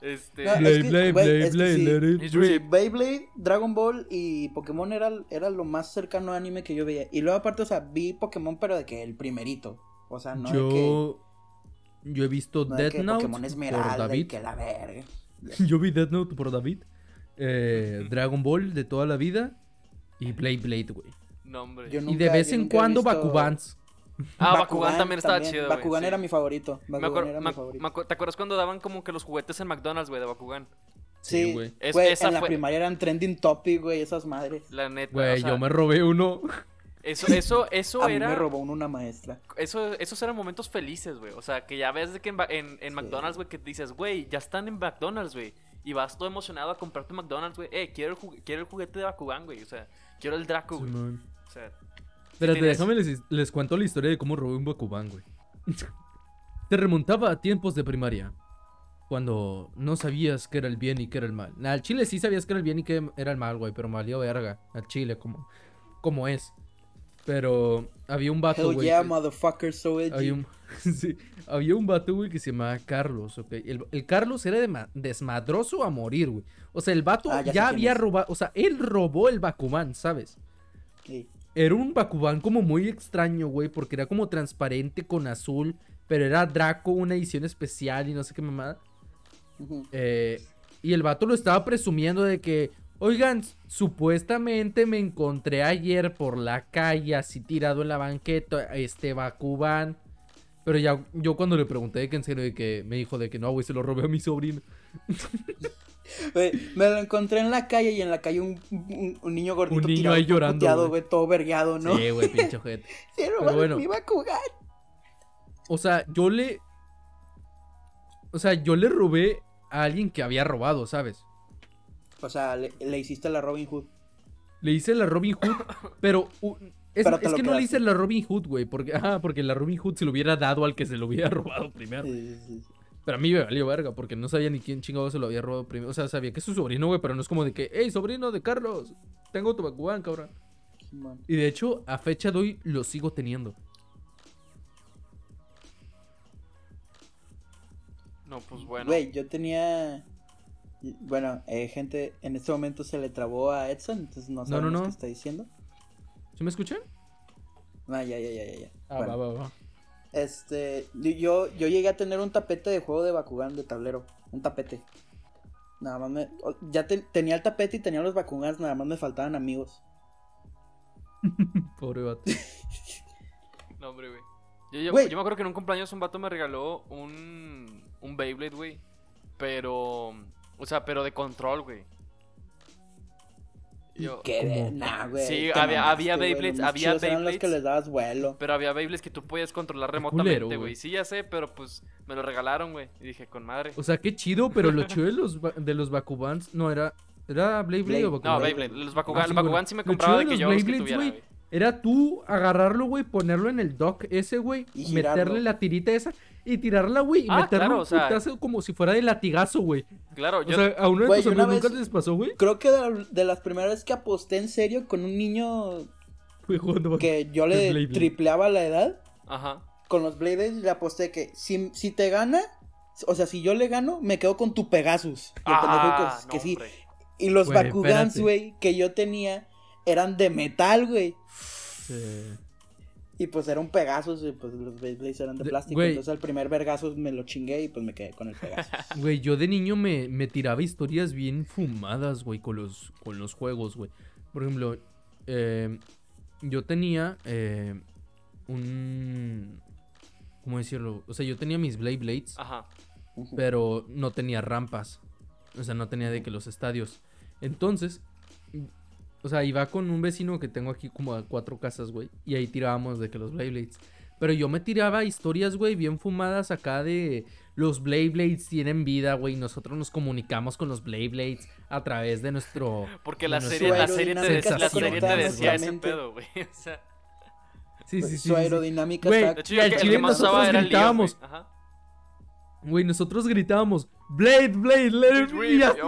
este... No, es Blade, que, Blade, güey, Blade, es que sí. Sí, Beyblade, Dragon Ball y Pokémon era, era lo más cercano a anime que yo veía. Y luego aparte, o sea, vi Pokémon, pero de que el primerito. O sea, no de que, Yo. Yo he visto no de Death Note Pokémon por Esmeralda y David. que la verga. Yo vi Death Note por David. Eh, Dragon Ball de toda la vida. Y Blade Blade, güey. No, hombre. Yo Y de vez yo en cuando visto- Bakubans. Ah, Bakugan, también estaba chido, Bakugan sí. era mi favorito. Me Bakugan era mi favorito. ¿Te acuerdas cuando daban como que los juguetes en McDonald's, güey, de Bakugan? Sí, Sí, güey. Es- en la fue- primaria eran trending topic, güey, esas madres. La neta. Güey, o sea, yo me robé uno. Eso, eso, eso A mí era. me robó una maestra. Eso, esos eran momentos felices, güey. O sea, que ya ves de que en, en, en Sí. McDonald's, güey, que dices, güey, ya están en McDonald's, güey. Y vas todo emocionado a comprarte McDonald's, güey. Eh, quiero el, jugue- quiero el juguete de Bakugan, güey. O sea, quiero el Draco, güey. Simón. O sea, Espérate, tienes- déjame les, les cuento la historia de cómo robé un Bakugan, güey. Te remontaba a tiempos de primaria. Cuando no sabías qué era el bien y qué era el mal. Al chile sí sabías qué era el bien y qué era el mal, güey. Pero valió verga. Al chile, como, como es. Pero había un vato, güey. yeah, motherfucker, so edgy. había un, sí, había un vato, güey, que se llamaba Carlos, ok. El, el Carlos era desmadroso a morir, güey. O sea, el vato Ah, ya había robado. O sea, él robó el Bakugan, ¿sabes? Sí. Era un Bakugan como muy extraño, güey, porque era como transparente con azul, pero era Draco, una edición especial y no sé qué mamada. Eh, y el vato lo estaba presumiendo de que, oigan, supuestamente me encontré ayer por la calle así tirado en la banqueta, este Bakugan. Pero ya, yo cuando le pregunté de que en serio, de que me dijo de que no, güey, se lo robé a mi sobrino. Me lo encontré en la calle y en la calle un, un- un niño gordito Un niño tirado, ahí todo llorando, puteado, todo vergueado, ¿no? Sí, güey, pinche ojete. Se robaron bueno. mi Bakugan. O sea, yo le. O sea, yo le robé a alguien que había robado, ¿sabes? O sea, le, le hiciste la Robin Hood. Le hice la Robin Hood, pero. es Pero es que no le hice la Robin Hood, güey. Porque, ajá, porque la Robin Hood se lo hubiera dado al que se lo hubiera robado primero. Sí, sí, sí. Pero a mí me valió verga, porque no sabía ni quién chingado se lo había robado primero. O sea, sabía que es su sobrino, güey, pero no es como de que, hey, sobrino de Carlos, tengo tu Bakugan, cabrón. Y de hecho, a fecha de hoy lo sigo teniendo. no, pues bueno. Güey, yo tenía. Bueno, eh, gente, en este momento se le trabó a Edson, entonces no no, sabemos no. qué está diciendo. ¿Sí me escuchan? Ah, ya, ya, ya, ya. ya. Ah, Bueno, va, va, va. Este, yo, yo llegué a tener un tapete de juego de Bakugan de tablero. Un tapete. Nada más me. Ya te- tenía el tapete y tenía los Bakugans, nada más me faltaban amigos. Pobre vato. No, hombre, güey. Yo, yo me acuerdo que en un cumpleaños un vato me regaló un, un Beyblade, güey. Pero, o sea, pero de control, güey. Yo- ¿Qué? De- Nah, güey. Sí, había- había güey, Beyblades, había los que Beyblades. les dabas vuelo. Pero había Beyblades que tú podías controlar culero, remotamente, güey. güey. Sí, ya sé, pero pues me lo regalaron, güey. Y dije, con madre. O sea, qué chido, pero lo chido de los, de los Bakugans no era. ¿Era Blade Blade o. Bakugan? No, Beyblade. Beyblade. Los Bakugan, Ah, sí, los Bakugan sí me compraba de que los yo los que Beyblades, tuviera, güey, güey. Era tú agarrarlo, güey, ponerlo en el dock ese, güey, Y girarlo. meterle la tirita esa y tirarla, güey, y Ah, meterle claro, un o sea- como si fuera de latigazo, güey. Claro, O yo. sea, a uno de Güey, tus amigos nunca les pasó, güey. Creo que de, la- de las primeras veces que aposté en serio con un niño Fue jugando que yo le Blade Blade. tripleaba la edad, Ajá. con los Blades le aposté que si, si te gana, o sea, si yo le gano, me quedo con tu Pegasus. Ah, que, que no, sí. Y los Bakugans, güey, que yo tenía, eran de metal, güey. Sí. Y pues era un Pegasus, y pues los Beyblades eran de De- plástico. Entonces el primer vergazo me lo chingué y pues me quedé con el Pegasus. Güey, yo de niño me, me tiraba historias bien fumadas, güey, con los, con los juegos, güey. Por ejemplo, eh, yo tenía eh, un... ¿Cómo decirlo? O sea, yo tenía mis Blade Blades, Ajá. Pero no tenía rampas. O sea, no tenía de que los estadios. Entonces, o sea, iba con un vecino que tengo aquí como a cuatro casas, güey. Y ahí tirábamos de que los Blade Blades. Pero yo me tiraba historias, güey, bien fumadas acá de los Blade Blades tienen vida, güey. Nosotros nos comunicamos con los Blade Blades a través de nuestro. Porque la serie, la serie te, aerodinámica la serie te decía ese pedo, güey. O sea, Sí, sí, sí. Su sí. aerodinámica Güey, está... el el chile que más usaba nosotros era el Leon, güey. gritábamos. Ajá. Güey, nosotros gritábamos, Blade, Blade, let it be", y así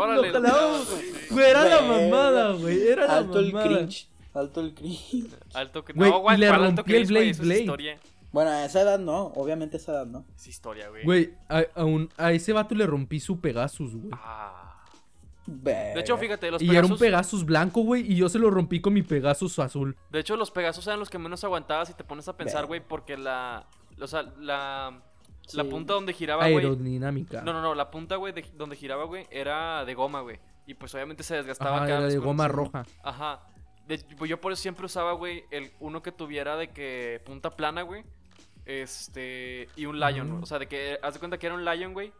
Güey, era la mamada, güey. Era la Alto el mamada. cringe. Alto el cringe. Alto que no, güey, y le ¿cuál alto rompí el? Blade es Blade. historia. Bueno, a esa edad no, obviamente a esa edad no. Es historia, güey. Güey, a, a un- a ese vato le rompí su Pegasus, güey. Ah. Verga. De hecho, fíjate, los Y era un Pegasus. Pegasus blanco, güey, y yo se lo rompí con mi Pegasus azul. De hecho, los Pegasus eran los que menos aguantabas si te pones a pensar, güey, porque la. O sea, la. La punta donde giraba, güey. Aerodinámica. No, no, no, la punta, güey, de- donde giraba, güey, era de goma, güey. Y pues obviamente se desgastaba Ajá, cada era vez de goma roja. Ajá. De- pues yo por eso siempre usaba, güey, el uno que tuviera de que punta plana, güey. Este. Y un Lion, güey. O sea, de que. Haz de cuenta que era un Lion, güey.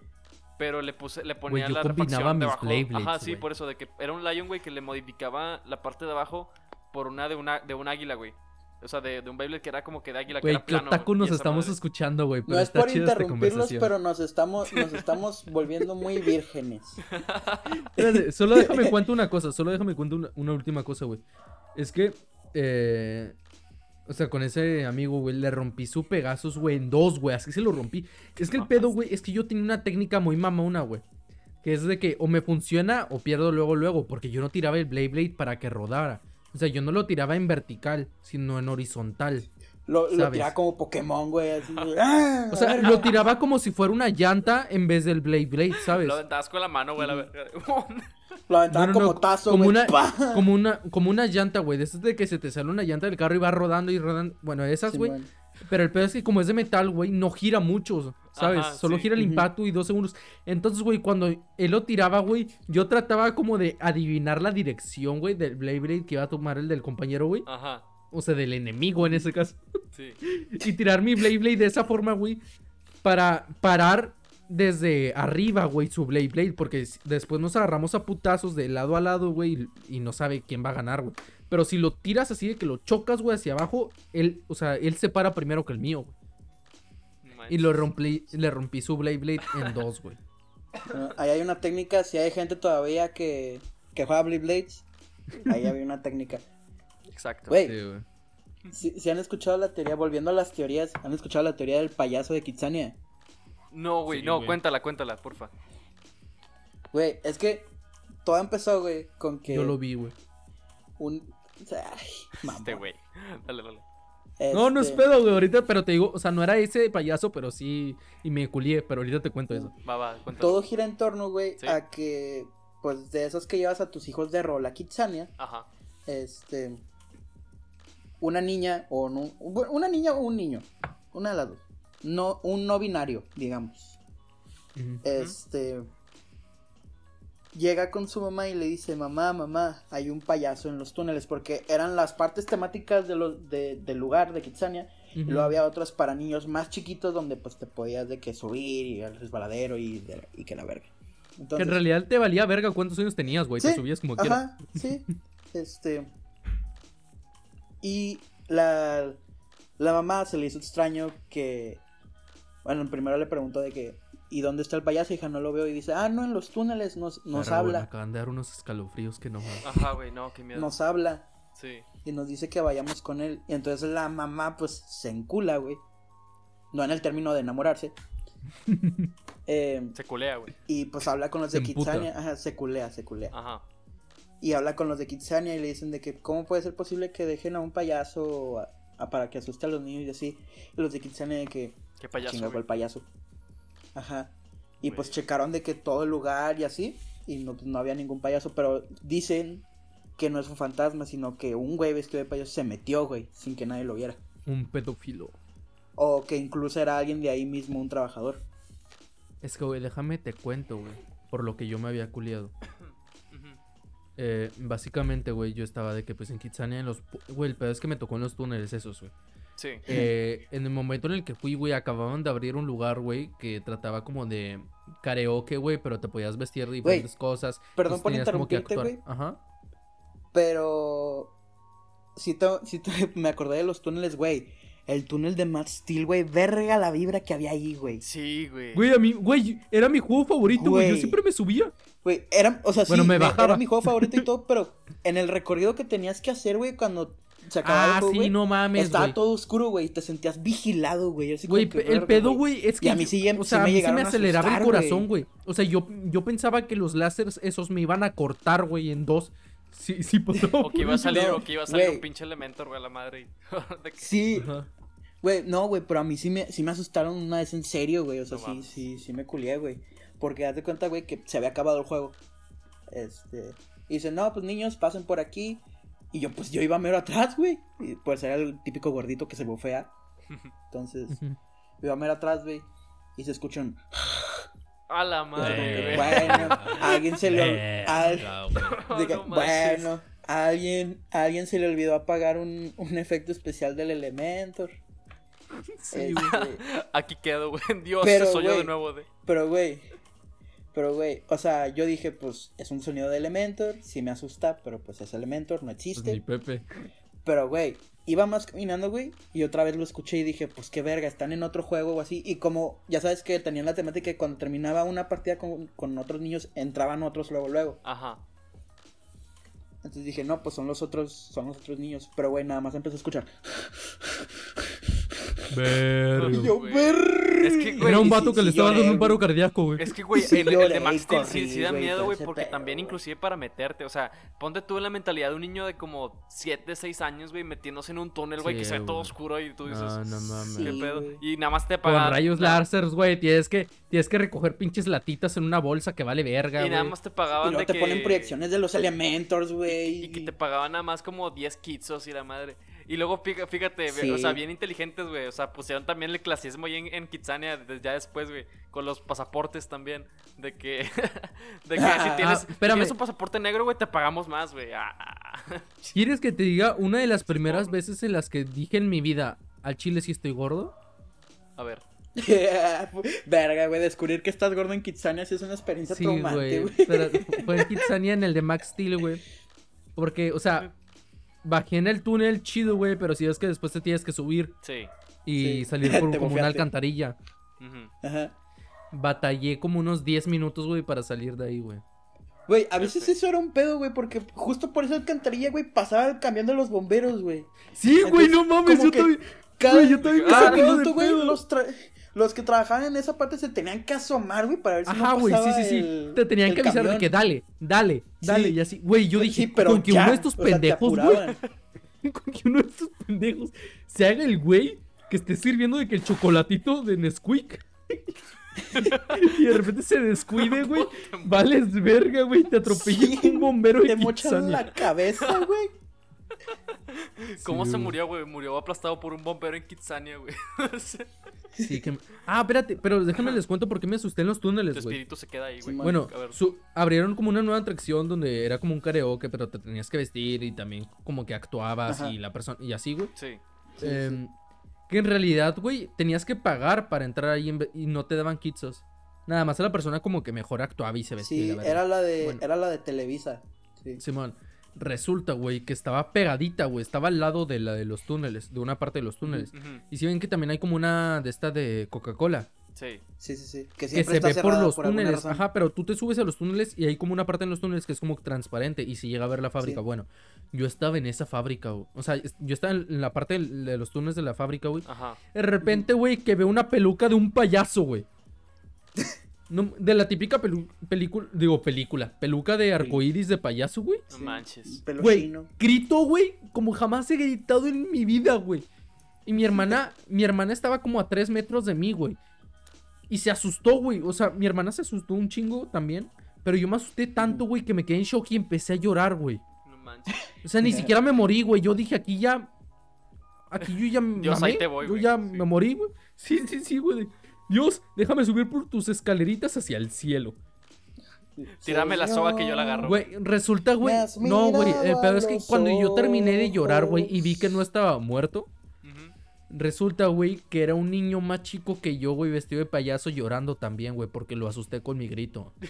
Pero le puse, le ponía yo la combinaba mis debajo. Ajá, sí, por eso, de que era un Lion, güey, que le modificaba la parte de abajo por una de una de un águila, güey. O sea, de, de un Beyblade que era como que de águila, que era qué plano. otaku nos estamos madre- escuchando, güey. Pero No es por interrumpirlos, pero nos estamos, nos estamos volviendo muy vírgenes. Espérate, solo déjame cuento una cosa, solo déjame cuento una, una última cosa, güey. Es que, eh, o sea, con ese amigo, güey, le rompí su Pegasus, güey, en dos, güey, así se lo rompí. Es que el pedo, güey, es que yo tenía una técnica muy mamona, güey. Que es de que o me funciona o pierdo luego, luego, porque yo no tiraba el Blade Blade para que rodara. O sea, yo no lo tiraba en vertical, sino en horizontal. Lo, lo tiraba como Pokémon, güey. Así, de, ¡ah! O sea, lo tiraba como si fuera una llanta en vez del Blade Blade, ¿sabes? Lo aventabas con la mano, güey, a la verga. Lo aventaba No, no, como no, tazo, como güey. una, como una, como una llanta, güey. De esas de que se te sale una llanta del carro y va rodando y rodando. Bueno, esas, güey. Pero el pedo es que como es de metal, güey, no gira mucho, ¿sabes? Ajá, Solo sí. gira el impacto y dos segundos. Entonces, güey, cuando él lo tiraba, güey, yo trataba como de adivinar la dirección, güey, del Blade Blade que iba a tomar el del compañero, güey. Ajá, O sea, del enemigo en ese caso. sí. y tirar mi Blade Blade de esa forma, güey, para parar desde arriba, güey, su Blade Blade. Porque después nos agarramos a putazos de lado a lado, güey, y y no sabe quién va a ganar, güey. Pero si lo tiras así de que lo chocas, güey, hacia abajo, él, o sea, él se para primero que el mío, güey. No Y lo rompí, le rompí su Blade Blade en dos, güey. Bueno, Ahí hay una técnica, si hay gente todavía que, que juega Blade Blades, ahí había una técnica. Exacto. Güey, Sí, güey. si, si han escuchado la teoría, volviendo a las teorías, ¿han escuchado la teoría del payaso de Kitsania? No, güey, Sí, no, güey. cuéntala, cuéntala, porfa. Güey, es que todo empezó, güey, con que Yo lo vi, güey. un... Ay. Este güey. Dale, dale. No, no es Este, pedo, güey. Ahorita, pero te digo, o sea, no era ese payaso, pero sí. Y me culié, pero ahorita te cuento eso. Va, va, cuéntala. Todo gira en torno, güey, Sí. a que, pues, de esos que llevas a tus hijos de rol a Kitsania, Ajá. este... Una niña o no... Una niña o un niño. Una de las dos. No, un no binario, digamos. Este. Llega con su mamá y le dice: Mamá, mamá, hay un payaso en los túneles. Porque eran las partes temáticas de los, de- del lugar de Kitsania. Y luego había otras para niños más chiquitos donde pues te podías de que subir y al resbaladero y, de- y que la verga. Que en realidad te valía verga cuántos años tenías, güey. Te subías como quieras. Sí. Este. Y la, la mamá se le hizo extraño que. Bueno, primero le preguntó de que. ¿Y dónde está el payaso? Hija, no lo veo. Y dice, ah, no, en los túneles nos, nos habla. acaban de dar unos escalofríos que no. Ajá, güey, no, qué miedo. Nos habla. Sí. Y nos dice que vayamos con él. Y entonces la mamá, pues, se encula, güey. No en el término de enamorarse. Eh, Se culea, güey. y pues habla con los de. Kitsania. Ajá, se culea, se culea. Ajá. Y habla con los de Kitsania y le dicen de que cómo puede ser posible que dejen a un payaso a- a- para que asuste a los niños y así. Y los de Kitsania de que Qué payaso. chinga el payaso. Ajá. Y pues checaron de que todo el lugar y así. Y no, pues, no había ningún payaso. Pero dicen que no es un fantasma, sino que un güey vestido de payaso se metió, güey, sin que nadie lo viera. Un pedófilo. O que incluso era alguien de ahí mismo, un trabajador. Es que, güey, déjame te cuento, güey. Por lo que yo me había culiado. Eh, básicamente, güey, yo estaba de que, pues, en Kitsania, en los... Güey, el pedo es que me tocó en los túneles esos, güey. Sí. Eh, en el momento en el que fui, güey, acababan de abrir un lugar, güey, que trataba como de karaoke, güey, pero te podías vestir de diferentes cosas. perdón por interrumpirte, actuar. Ajá. Pero. Si te, si te- me acordé de los túneles, güey. El túnel de Matt Steel, güey. Verga la vibra que había ahí, güey. Sí, güey. Güey, a mí, güey, era mi juego favorito, güey. Yo Güey. siempre me subía. Güey, era, o sea, sí, Bueno, me me- bajaba. era mi juego favorito y todo, pero en el recorrido que tenías que hacer, güey, cuando se acababa el Ah, juego, sí, no mames, estaba todo oscuro, güey, y te sentías vigilado, güey. Güey, el pedo, güey, es Y que. a mí sí o sí sea, me a mí sí llegaron me aceleraba el corazón, güey. O sea, yo, yo pensaba que los láseres esos me iban a cortar, güey, en dos. Sí, sí, pasó. O que iba a salir, No, o que iba a salir un pinche Elementor, güey, a la madre. y- que- Sí, güey, no, güey, pero a mí sí me, sí me asustaron una vez en serio, güey. O sea, No sí, sí, sí me culié, güey. Porque de cuenta, güey, que se había acabado el juego. Este. Y dice, no, pues niños, pasen por aquí. Y yo, pues yo iba mero atrás, güey. Y pues era el típico gordito que se bofea. Entonces, Ujú. iba mero atrás, güey. Y se escuchan. A la Yo madre, bueno, a alguien se le. al- de que, No bueno, alguien, alguien se le olvidó apagar un, un efecto especial del Elementor. Sí. Este, Aquí quedo, güey. Dios, Pero, soy yo de nuevo, de. Pero, güey. Pero, güey. O sea, yo dije, pues, es un sonido de Elementor. Sí me asusta, pero pues es Elementor, no Pues ni existe. Pepe. Pero, güey, iba más caminando, güey, y otra vez lo escuché y dije, pues qué verga, están en otro juego o así. Y como, ya sabes que tenían la temática que cuando terminaba una partida con, con otros niños, entraban otros luego, luego. Ajá. Entonces dije, no, pues son los otros, son los otros niños. Pero, güey, nada más empecé a escuchar. Verga. Y yo, ver. Es que, güey, Era un vato sí, que le estaba dando un paro cardíaco, güey. Es que, güey, el, el lloré de Max Steel sí, sí da miedo, con güey, porque pedo, también güey. inclusive para meterte, o sea, ponte tú en la mentalidad de un niño de como 7, 6 años, güey, metiéndose en un túnel, güey, Sí, que se ve todo oscuro y tú dices, No, no mames. ¿qué Sí, pedo? güey. Y nada más te Con pagan. rayos nada- láseres, güey. Tienes que, tienes que recoger pinches latitas en una bolsa que vale verga, Y nada más te Y pagaban luego de te que... ponen proyecciones de los Elementors, güey. Y que te pagaban nada más como 10 kitsos y la madre. Y luego, fíjate, Sí. o sea, bien inteligentes, güey. O sea, pusieron también el clasismo ahí en, en Kitsania de- ya después, güey. Con los pasaportes también. De que, de que si Ah, tienes, si espérame. tienes un pasaporte negro, güey, te pagamos más, güey. Ah, ah. ¿Quieres que te diga una de las primeras veces en las que dije en mi vida al chile si estoy gordo? A ver. Verga, güey, descubrir que estás gordo en Kitsania sí es una experiencia Sí, traumante, güey. fue en Kitsania en el de Max Steel, güey. Porque, o sea, bajé en el túnel chido, güey, pero si es que después te tienes que subir Sí. y Sí. salir por como una alcantarilla. Ajá. Batallé como unos 10 minutos, güey, para salir de ahí, güey. Güey, a veces eso era un pedo, güey, porque justo por esa alcantarilla, güey, pasaba cambiando los bomberos, güey. Sí, güey, no mames, yo que también. Cada, Güey, yo también me cada minuto, güey, los, tra- los que trabajaban en esa parte se tenían que asomar, güey, para ver si Ajá, no güey, sí, pasaba sí, sí. el- Te tenían que avisar de que dale, dale, dale, Sí. y así. Güey, yo dije, Sí, pero con que ya, uno de estos sea, te pendejos, güey, con que uno de estos pendejos se haga el güey que esté sirviendo de que el chocolatito de Nesquik. y de repente se descuide, güey. Vales verga, güey. Te atropellé Sí, con un bombero Te de mochan Kitsania. la cabeza, güey. ¿Cómo Sí, se güey. murió, güey? Murió aplastado por un bombero en Kitsania, güey. Sí, que... Ah, espérate, pero déjame les cuento por qué me asusté en los Tu túneles, güey. espíritu se queda ahí, güey. Sí, Bueno, A ver. su- abrieron como una nueva atracción donde era como un karaoke, pero te tenías que vestir y también como que actuabas Ajá. y la persona y así, güey. Sí. Sí, Em, Que en realidad, güey, tenías que pagar para entrar ahí en y no te daban kitsos. Nada más a la persona como que mejor actuaba y se vestía. Sí, la era la de, Bueno. era la de Televisa. Sí. Simón, resulta, güey, que estaba pegadita, güey. Estaba al lado de la de los túneles, de una parte de los túneles. Y si ven que también hay como una de esta de Coca-Cola. Sí. Sí, sí, sí. Que se está ve por los por túneles. Ajá, pero tú te subes a los túneles y hay como una parte en los túneles que es como transparente y se llega a ver la fábrica. Sí. Bueno, yo estaba en esa fábrica, güey. O sea, yo estaba en la parte de los túneles de la fábrica, güey. Ajá. De repente, güey, que veo una peluca de un payaso, güey. No, de la típica película, digo, película, peluca de arcoíris de payaso, güey. No manches. Güey, grito, güey, como jamás he gritado en mi vida, güey. Y mi hermana, mi hermana estaba como a tres metros de mí, güey. Y se asustó, güey. O sea, mi hermana se asustó un chingo también. Pero yo me asusté tanto, güey, que me quedé en shock y empecé a llorar, güey. No manches. O sea, ni siquiera me morí, güey. Yo dije, aquí ya. Aquí yo ya ahí te voy, Yo ya Sí. me morí, güey. Sí, sí, sí, güey. Dios, déjame subir por tus escaleritas hacia el cielo. Tírame la soga que yo la agarro. Güey, resulta, güey. No, güey. A es que cuando yo terminé de llorar, güey, y vi que no estaba muerto, resulta, güey, que era un niño más chico que yo, güey, vestido de payaso llorando también, güey, porque lo asusté con mi grito.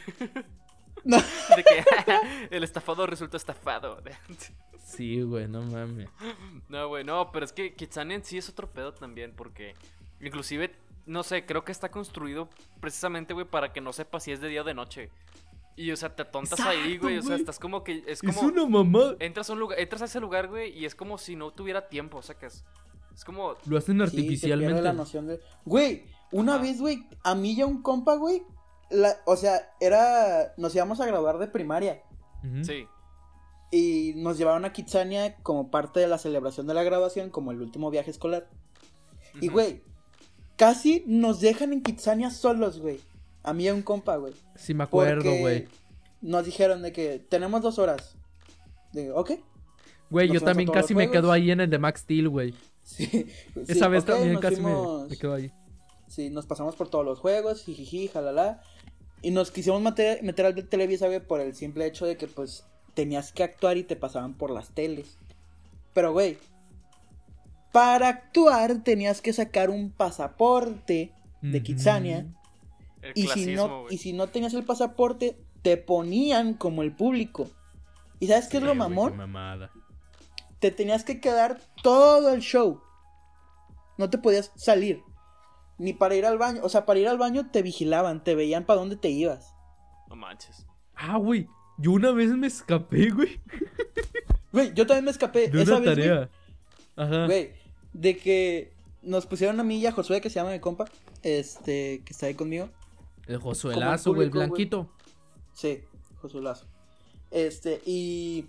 De que el estafador resultó estafado. Sí, güey, no mames. No, güey, no, pero es que Kitsania en sí es otro pedo también, porque inclusive, no sé, creo que está construido precisamente, güey, para que no sepas si es de día o de noche. Y, o sea, te atontas ahí, güey, o sea, estás como que, es Es como, una mamá. entras a un lugar, entras a ese lugar, güey, y es como si no tuviera tiempo, sacas. Es como, Lo hacen Sí, artificialmente. la noción de... Güey, una Ajá. vez, güey, a mí y a un compa, güey, la... o sea, era... Nos íbamos a graduar de primaria. Sí, Y nos llevaron a Kitsania como parte de la celebración de la graduación, como el último viaje escolar. Y, güey, casi nos dejan en Kitsania solos, güey. A mí y a un compa, güey. Sí, me acuerdo, güey. Nos dijeron de que tenemos dos horas. Digo, ok. Güey, yo también casi me quedo ahí en el de Max Steel, güey. Sí. Esa sí, vez también casi me, quedo ahí. Sí, nos pasamos por todos los juegos, jijiji, jalala. Y nos quisimos meter, meter al de Televisa, güey, por el simple hecho de que, pues, tenías que actuar y te pasaban por las teles. Pero, güey, para actuar tenías que sacar un pasaporte de. Kitsania. Y si, no, y si no tenías el pasaporte, te ponían como el público. ¿Y sabes qué es lo Sí, mamón? te tenías que quedar todo el show. No te podías salir. Ni para ir al baño. O sea, para ir al baño te vigilaban, te veían para dónde te ibas. No manches. Ah, güey. Yo una vez me escapé, güey. Güey, yo también me escapé. De esa una vez, güey, tarea. Ajá. Güey, de que nos pusieron a mí y a Josué, que se llama mi compa, este, que está ahí conmigo. El como Josuelazo, el güey, blanquito. Sí, Josué Lazo. Este, y.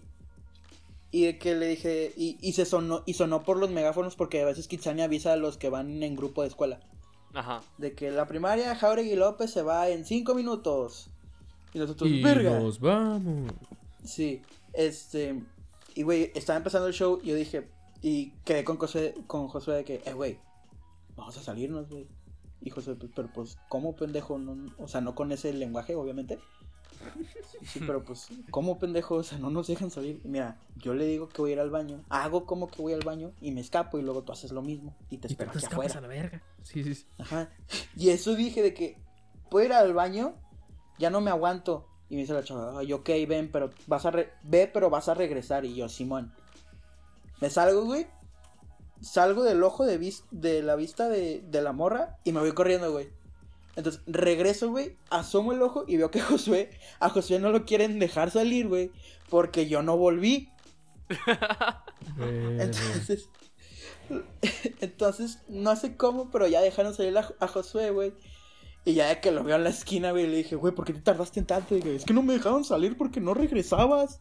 Y de que le dije. Y, y se sonó, y sonó por los megáfonos porque a veces Kitsania avisa a los que van en grupo de escuela. Ajá. De que la primaria Jauregui López se va en 5 minutos. Y nosotros, Y verga. nos vamos. Sí, este. Y güey, estaba empezando el show y yo dije. Y quedé con Josué, con Josué de que, eh, güey, vamos a salirnos, güey. Y pues, pero pues, ¿cómo pendejo? No, o sea, no con ese lenguaje, obviamente. Sí, pero pues, ¿cómo pendejo? O sea, no nos dejan salir. Mira, yo le digo que voy a ir al baño, hago como que voy al baño y me escapo y luego tú haces lo mismo y te Y espero te aquí afuera. a la verga. Sí, sí, sí. Ajá. Y eso dije de que puedo ir al baño, ya no me aguanto. Y me dice la chava, ay, ok, ven, pero vas a re- ve, pero vas a regresar. Y yo, Simón. Me salgo, güey. Salgo del ojo de, vis- de la vista de, de la morra y me voy corriendo, güey. Entonces regreso, güey, asomo el ojo y veo que Josué, a Josué no lo quieren dejar salir, güey, porque yo no volví. Verga. Entonces, entonces, no sé cómo, pero ya dejaron salir a, a Josué, güey. Y ya de que lo veo en la esquina, güey, le dije, güey, ¿por qué te tardaste en tanto? Y dije, es que no me dejaron salir porque no regresabas.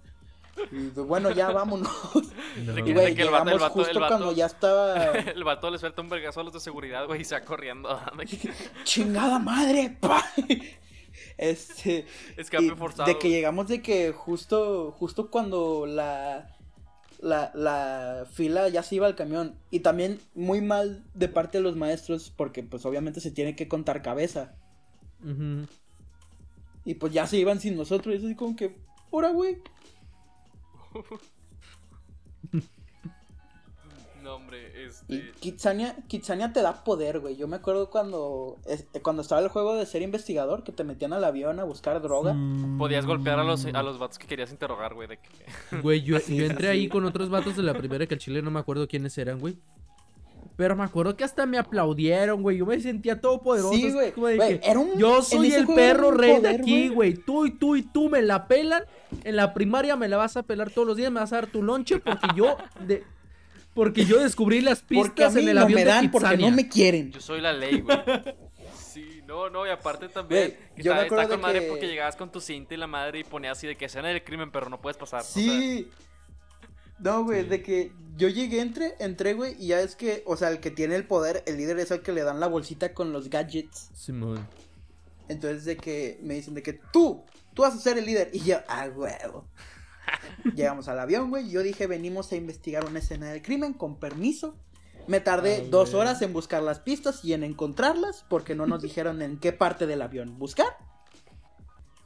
Y bueno, ya vámonos. No. Y que- güey, que el vato- el llegamos vato- justo el vato- cuando ya estaba... El vato le suelta un vergazo a los de seguridad, güey, y se va corriendo. ¡Chingada madre! pa". Este... Escape forzado. De que llegamos de que justo, justo cuando la, la, la fila ya se iba al camión. Y también muy mal de parte de los maestros porque pues obviamente se tiene que contar cabeza. Y pues ya se iban sin nosotros. Y es así como que, ¡hora, güey! No, hombre, Y este. Kitsania, Kitsania te da poder, güey. Yo me acuerdo cuando, es- cuando estaba el juego de ser investigador, que te metían al avión a buscar droga. Podías golpear a los, a los vatos que querías interrogar, güey. De que... Güey, yo, yo entré ahí con otros vatos de la primera que el chile no me acuerdo quiénes eran, güey. Pero me acuerdo que hasta me aplaudieron, güey. Yo me sentía todo poderoso. Sí, güey. era un- Yo soy el perro rey de aquí, güey. güey. Tú y tú y tú me la pelan. En la primaria me la vas a pelar todos los días. Me vas a dar tu lonche porque yo... De... Porque yo descubrí las pistas en el no avión me de porque no me quieren. Yo soy la ley, güey. Sí, no, no, y aparte también. Que yo me está, acuerdo está con de madre que- porque llegabas con tu cinta y la madre y ponías así de que escena del crimen, pero no puedes pasar. o sea, Sí. No, güey, Sí. de que yo llegué, entré, entré, güey, y ya es que, o sea, el que tiene el poder, el líder es el que le dan la bolsita con los gadgets. Simón. Entonces de que me dicen de que tú, tú vas a ser el líder. Y yo, ah, huevo. Llegamos al avión, güey. Yo dije, venimos a investigar una escena del crimen con permiso. Me tardé dos horas en buscar las pistas y en encontrarlas porque no nos dijeron en qué parte del avión buscar.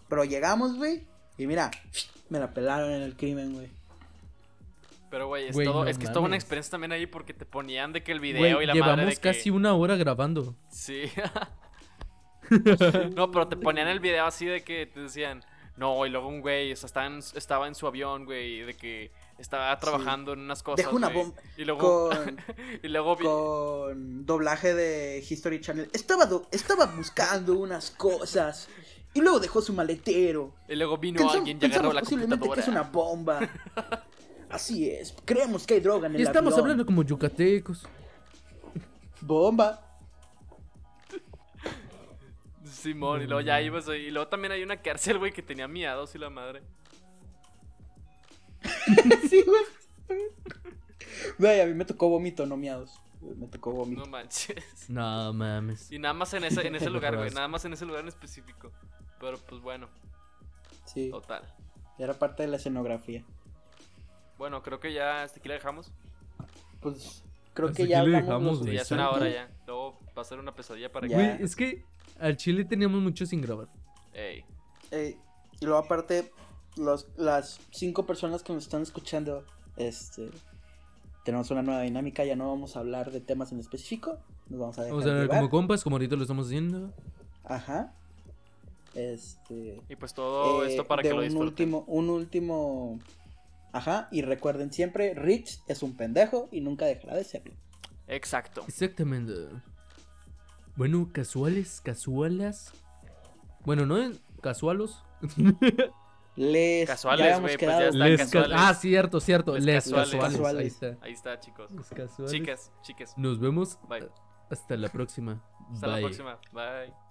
Pero llegamos, güey. Y mira, me la pelaron en el crimen, güey. Pero, güey, es, Güey, todo, no es que es toda una experiencia también ahí porque te ponían de que el video Güey, y la llevamos madre de que... casi una hora grabando. Sí. no, pero te ponían el video así de que te decían, no, y luego un güey, o sea, estaba en, estaba en su avión, güey, de que estaba trabajando en unas cosas. Dejó una bomba Y luego, con, y luego vi- con doblaje de History Channel. Estaba, do- estaba buscando unas cosas. Y luego dejó su maletero. y luego vino Pensam- alguien y agarró la posiblemente que es una computadora. bomba. Así es. Creemos que hay droga en el Y estamos avión. hablando como yucatecos. Bomba. Simón, y luego ya ibas ahí. Y luego también hay una cárcel, güey, que tenía miados y la madre. sí, güey. Güey, a mí me tocó vómito, no miados. Me tocó vómito. No manches. No mames. Y nada más en ese, en ese lugar, güey. Nada más en ese lugar en específico. Pero pues bueno, Sí, total. era parte de la escenografía. Bueno, creo que ya hasta aquí la dejamos. Pues creo Hasta que ya hablamos dejamos, lo güey, Ya es una hora ya. Luego va a ser una pesadilla para Ya. Güey, es que al chile teníamos mucho sin grabar. que. Ey. Eh, y luego aparte, los, las cinco personas que nos están escuchando, este, tenemos una nueva dinámica, ya no vamos a hablar de temas en específico, nos vamos a dejar Vamos a ver llevar. como compas, como ahorita lo estamos haciendo. Ajá. Este, Y pues todo eh, esto para de que lo un disfruten. último, un último Ajá, y recuerden siempre, Rich es un pendejo y nunca dejará de serlo. Exacto. Exactamente. Bueno, casuales, casualas. Bueno, no casualos. Les Casuales, güey, pues ya está. Les casuales. Ah, cierto, cierto. Les Les, casuales. casuales. Casuales. Ahí está. Ahí está, chicos. Les casuales. Chicas, chiques. Nos vemos Bye. hasta la próxima. Hasta Bye. la próxima. Bye.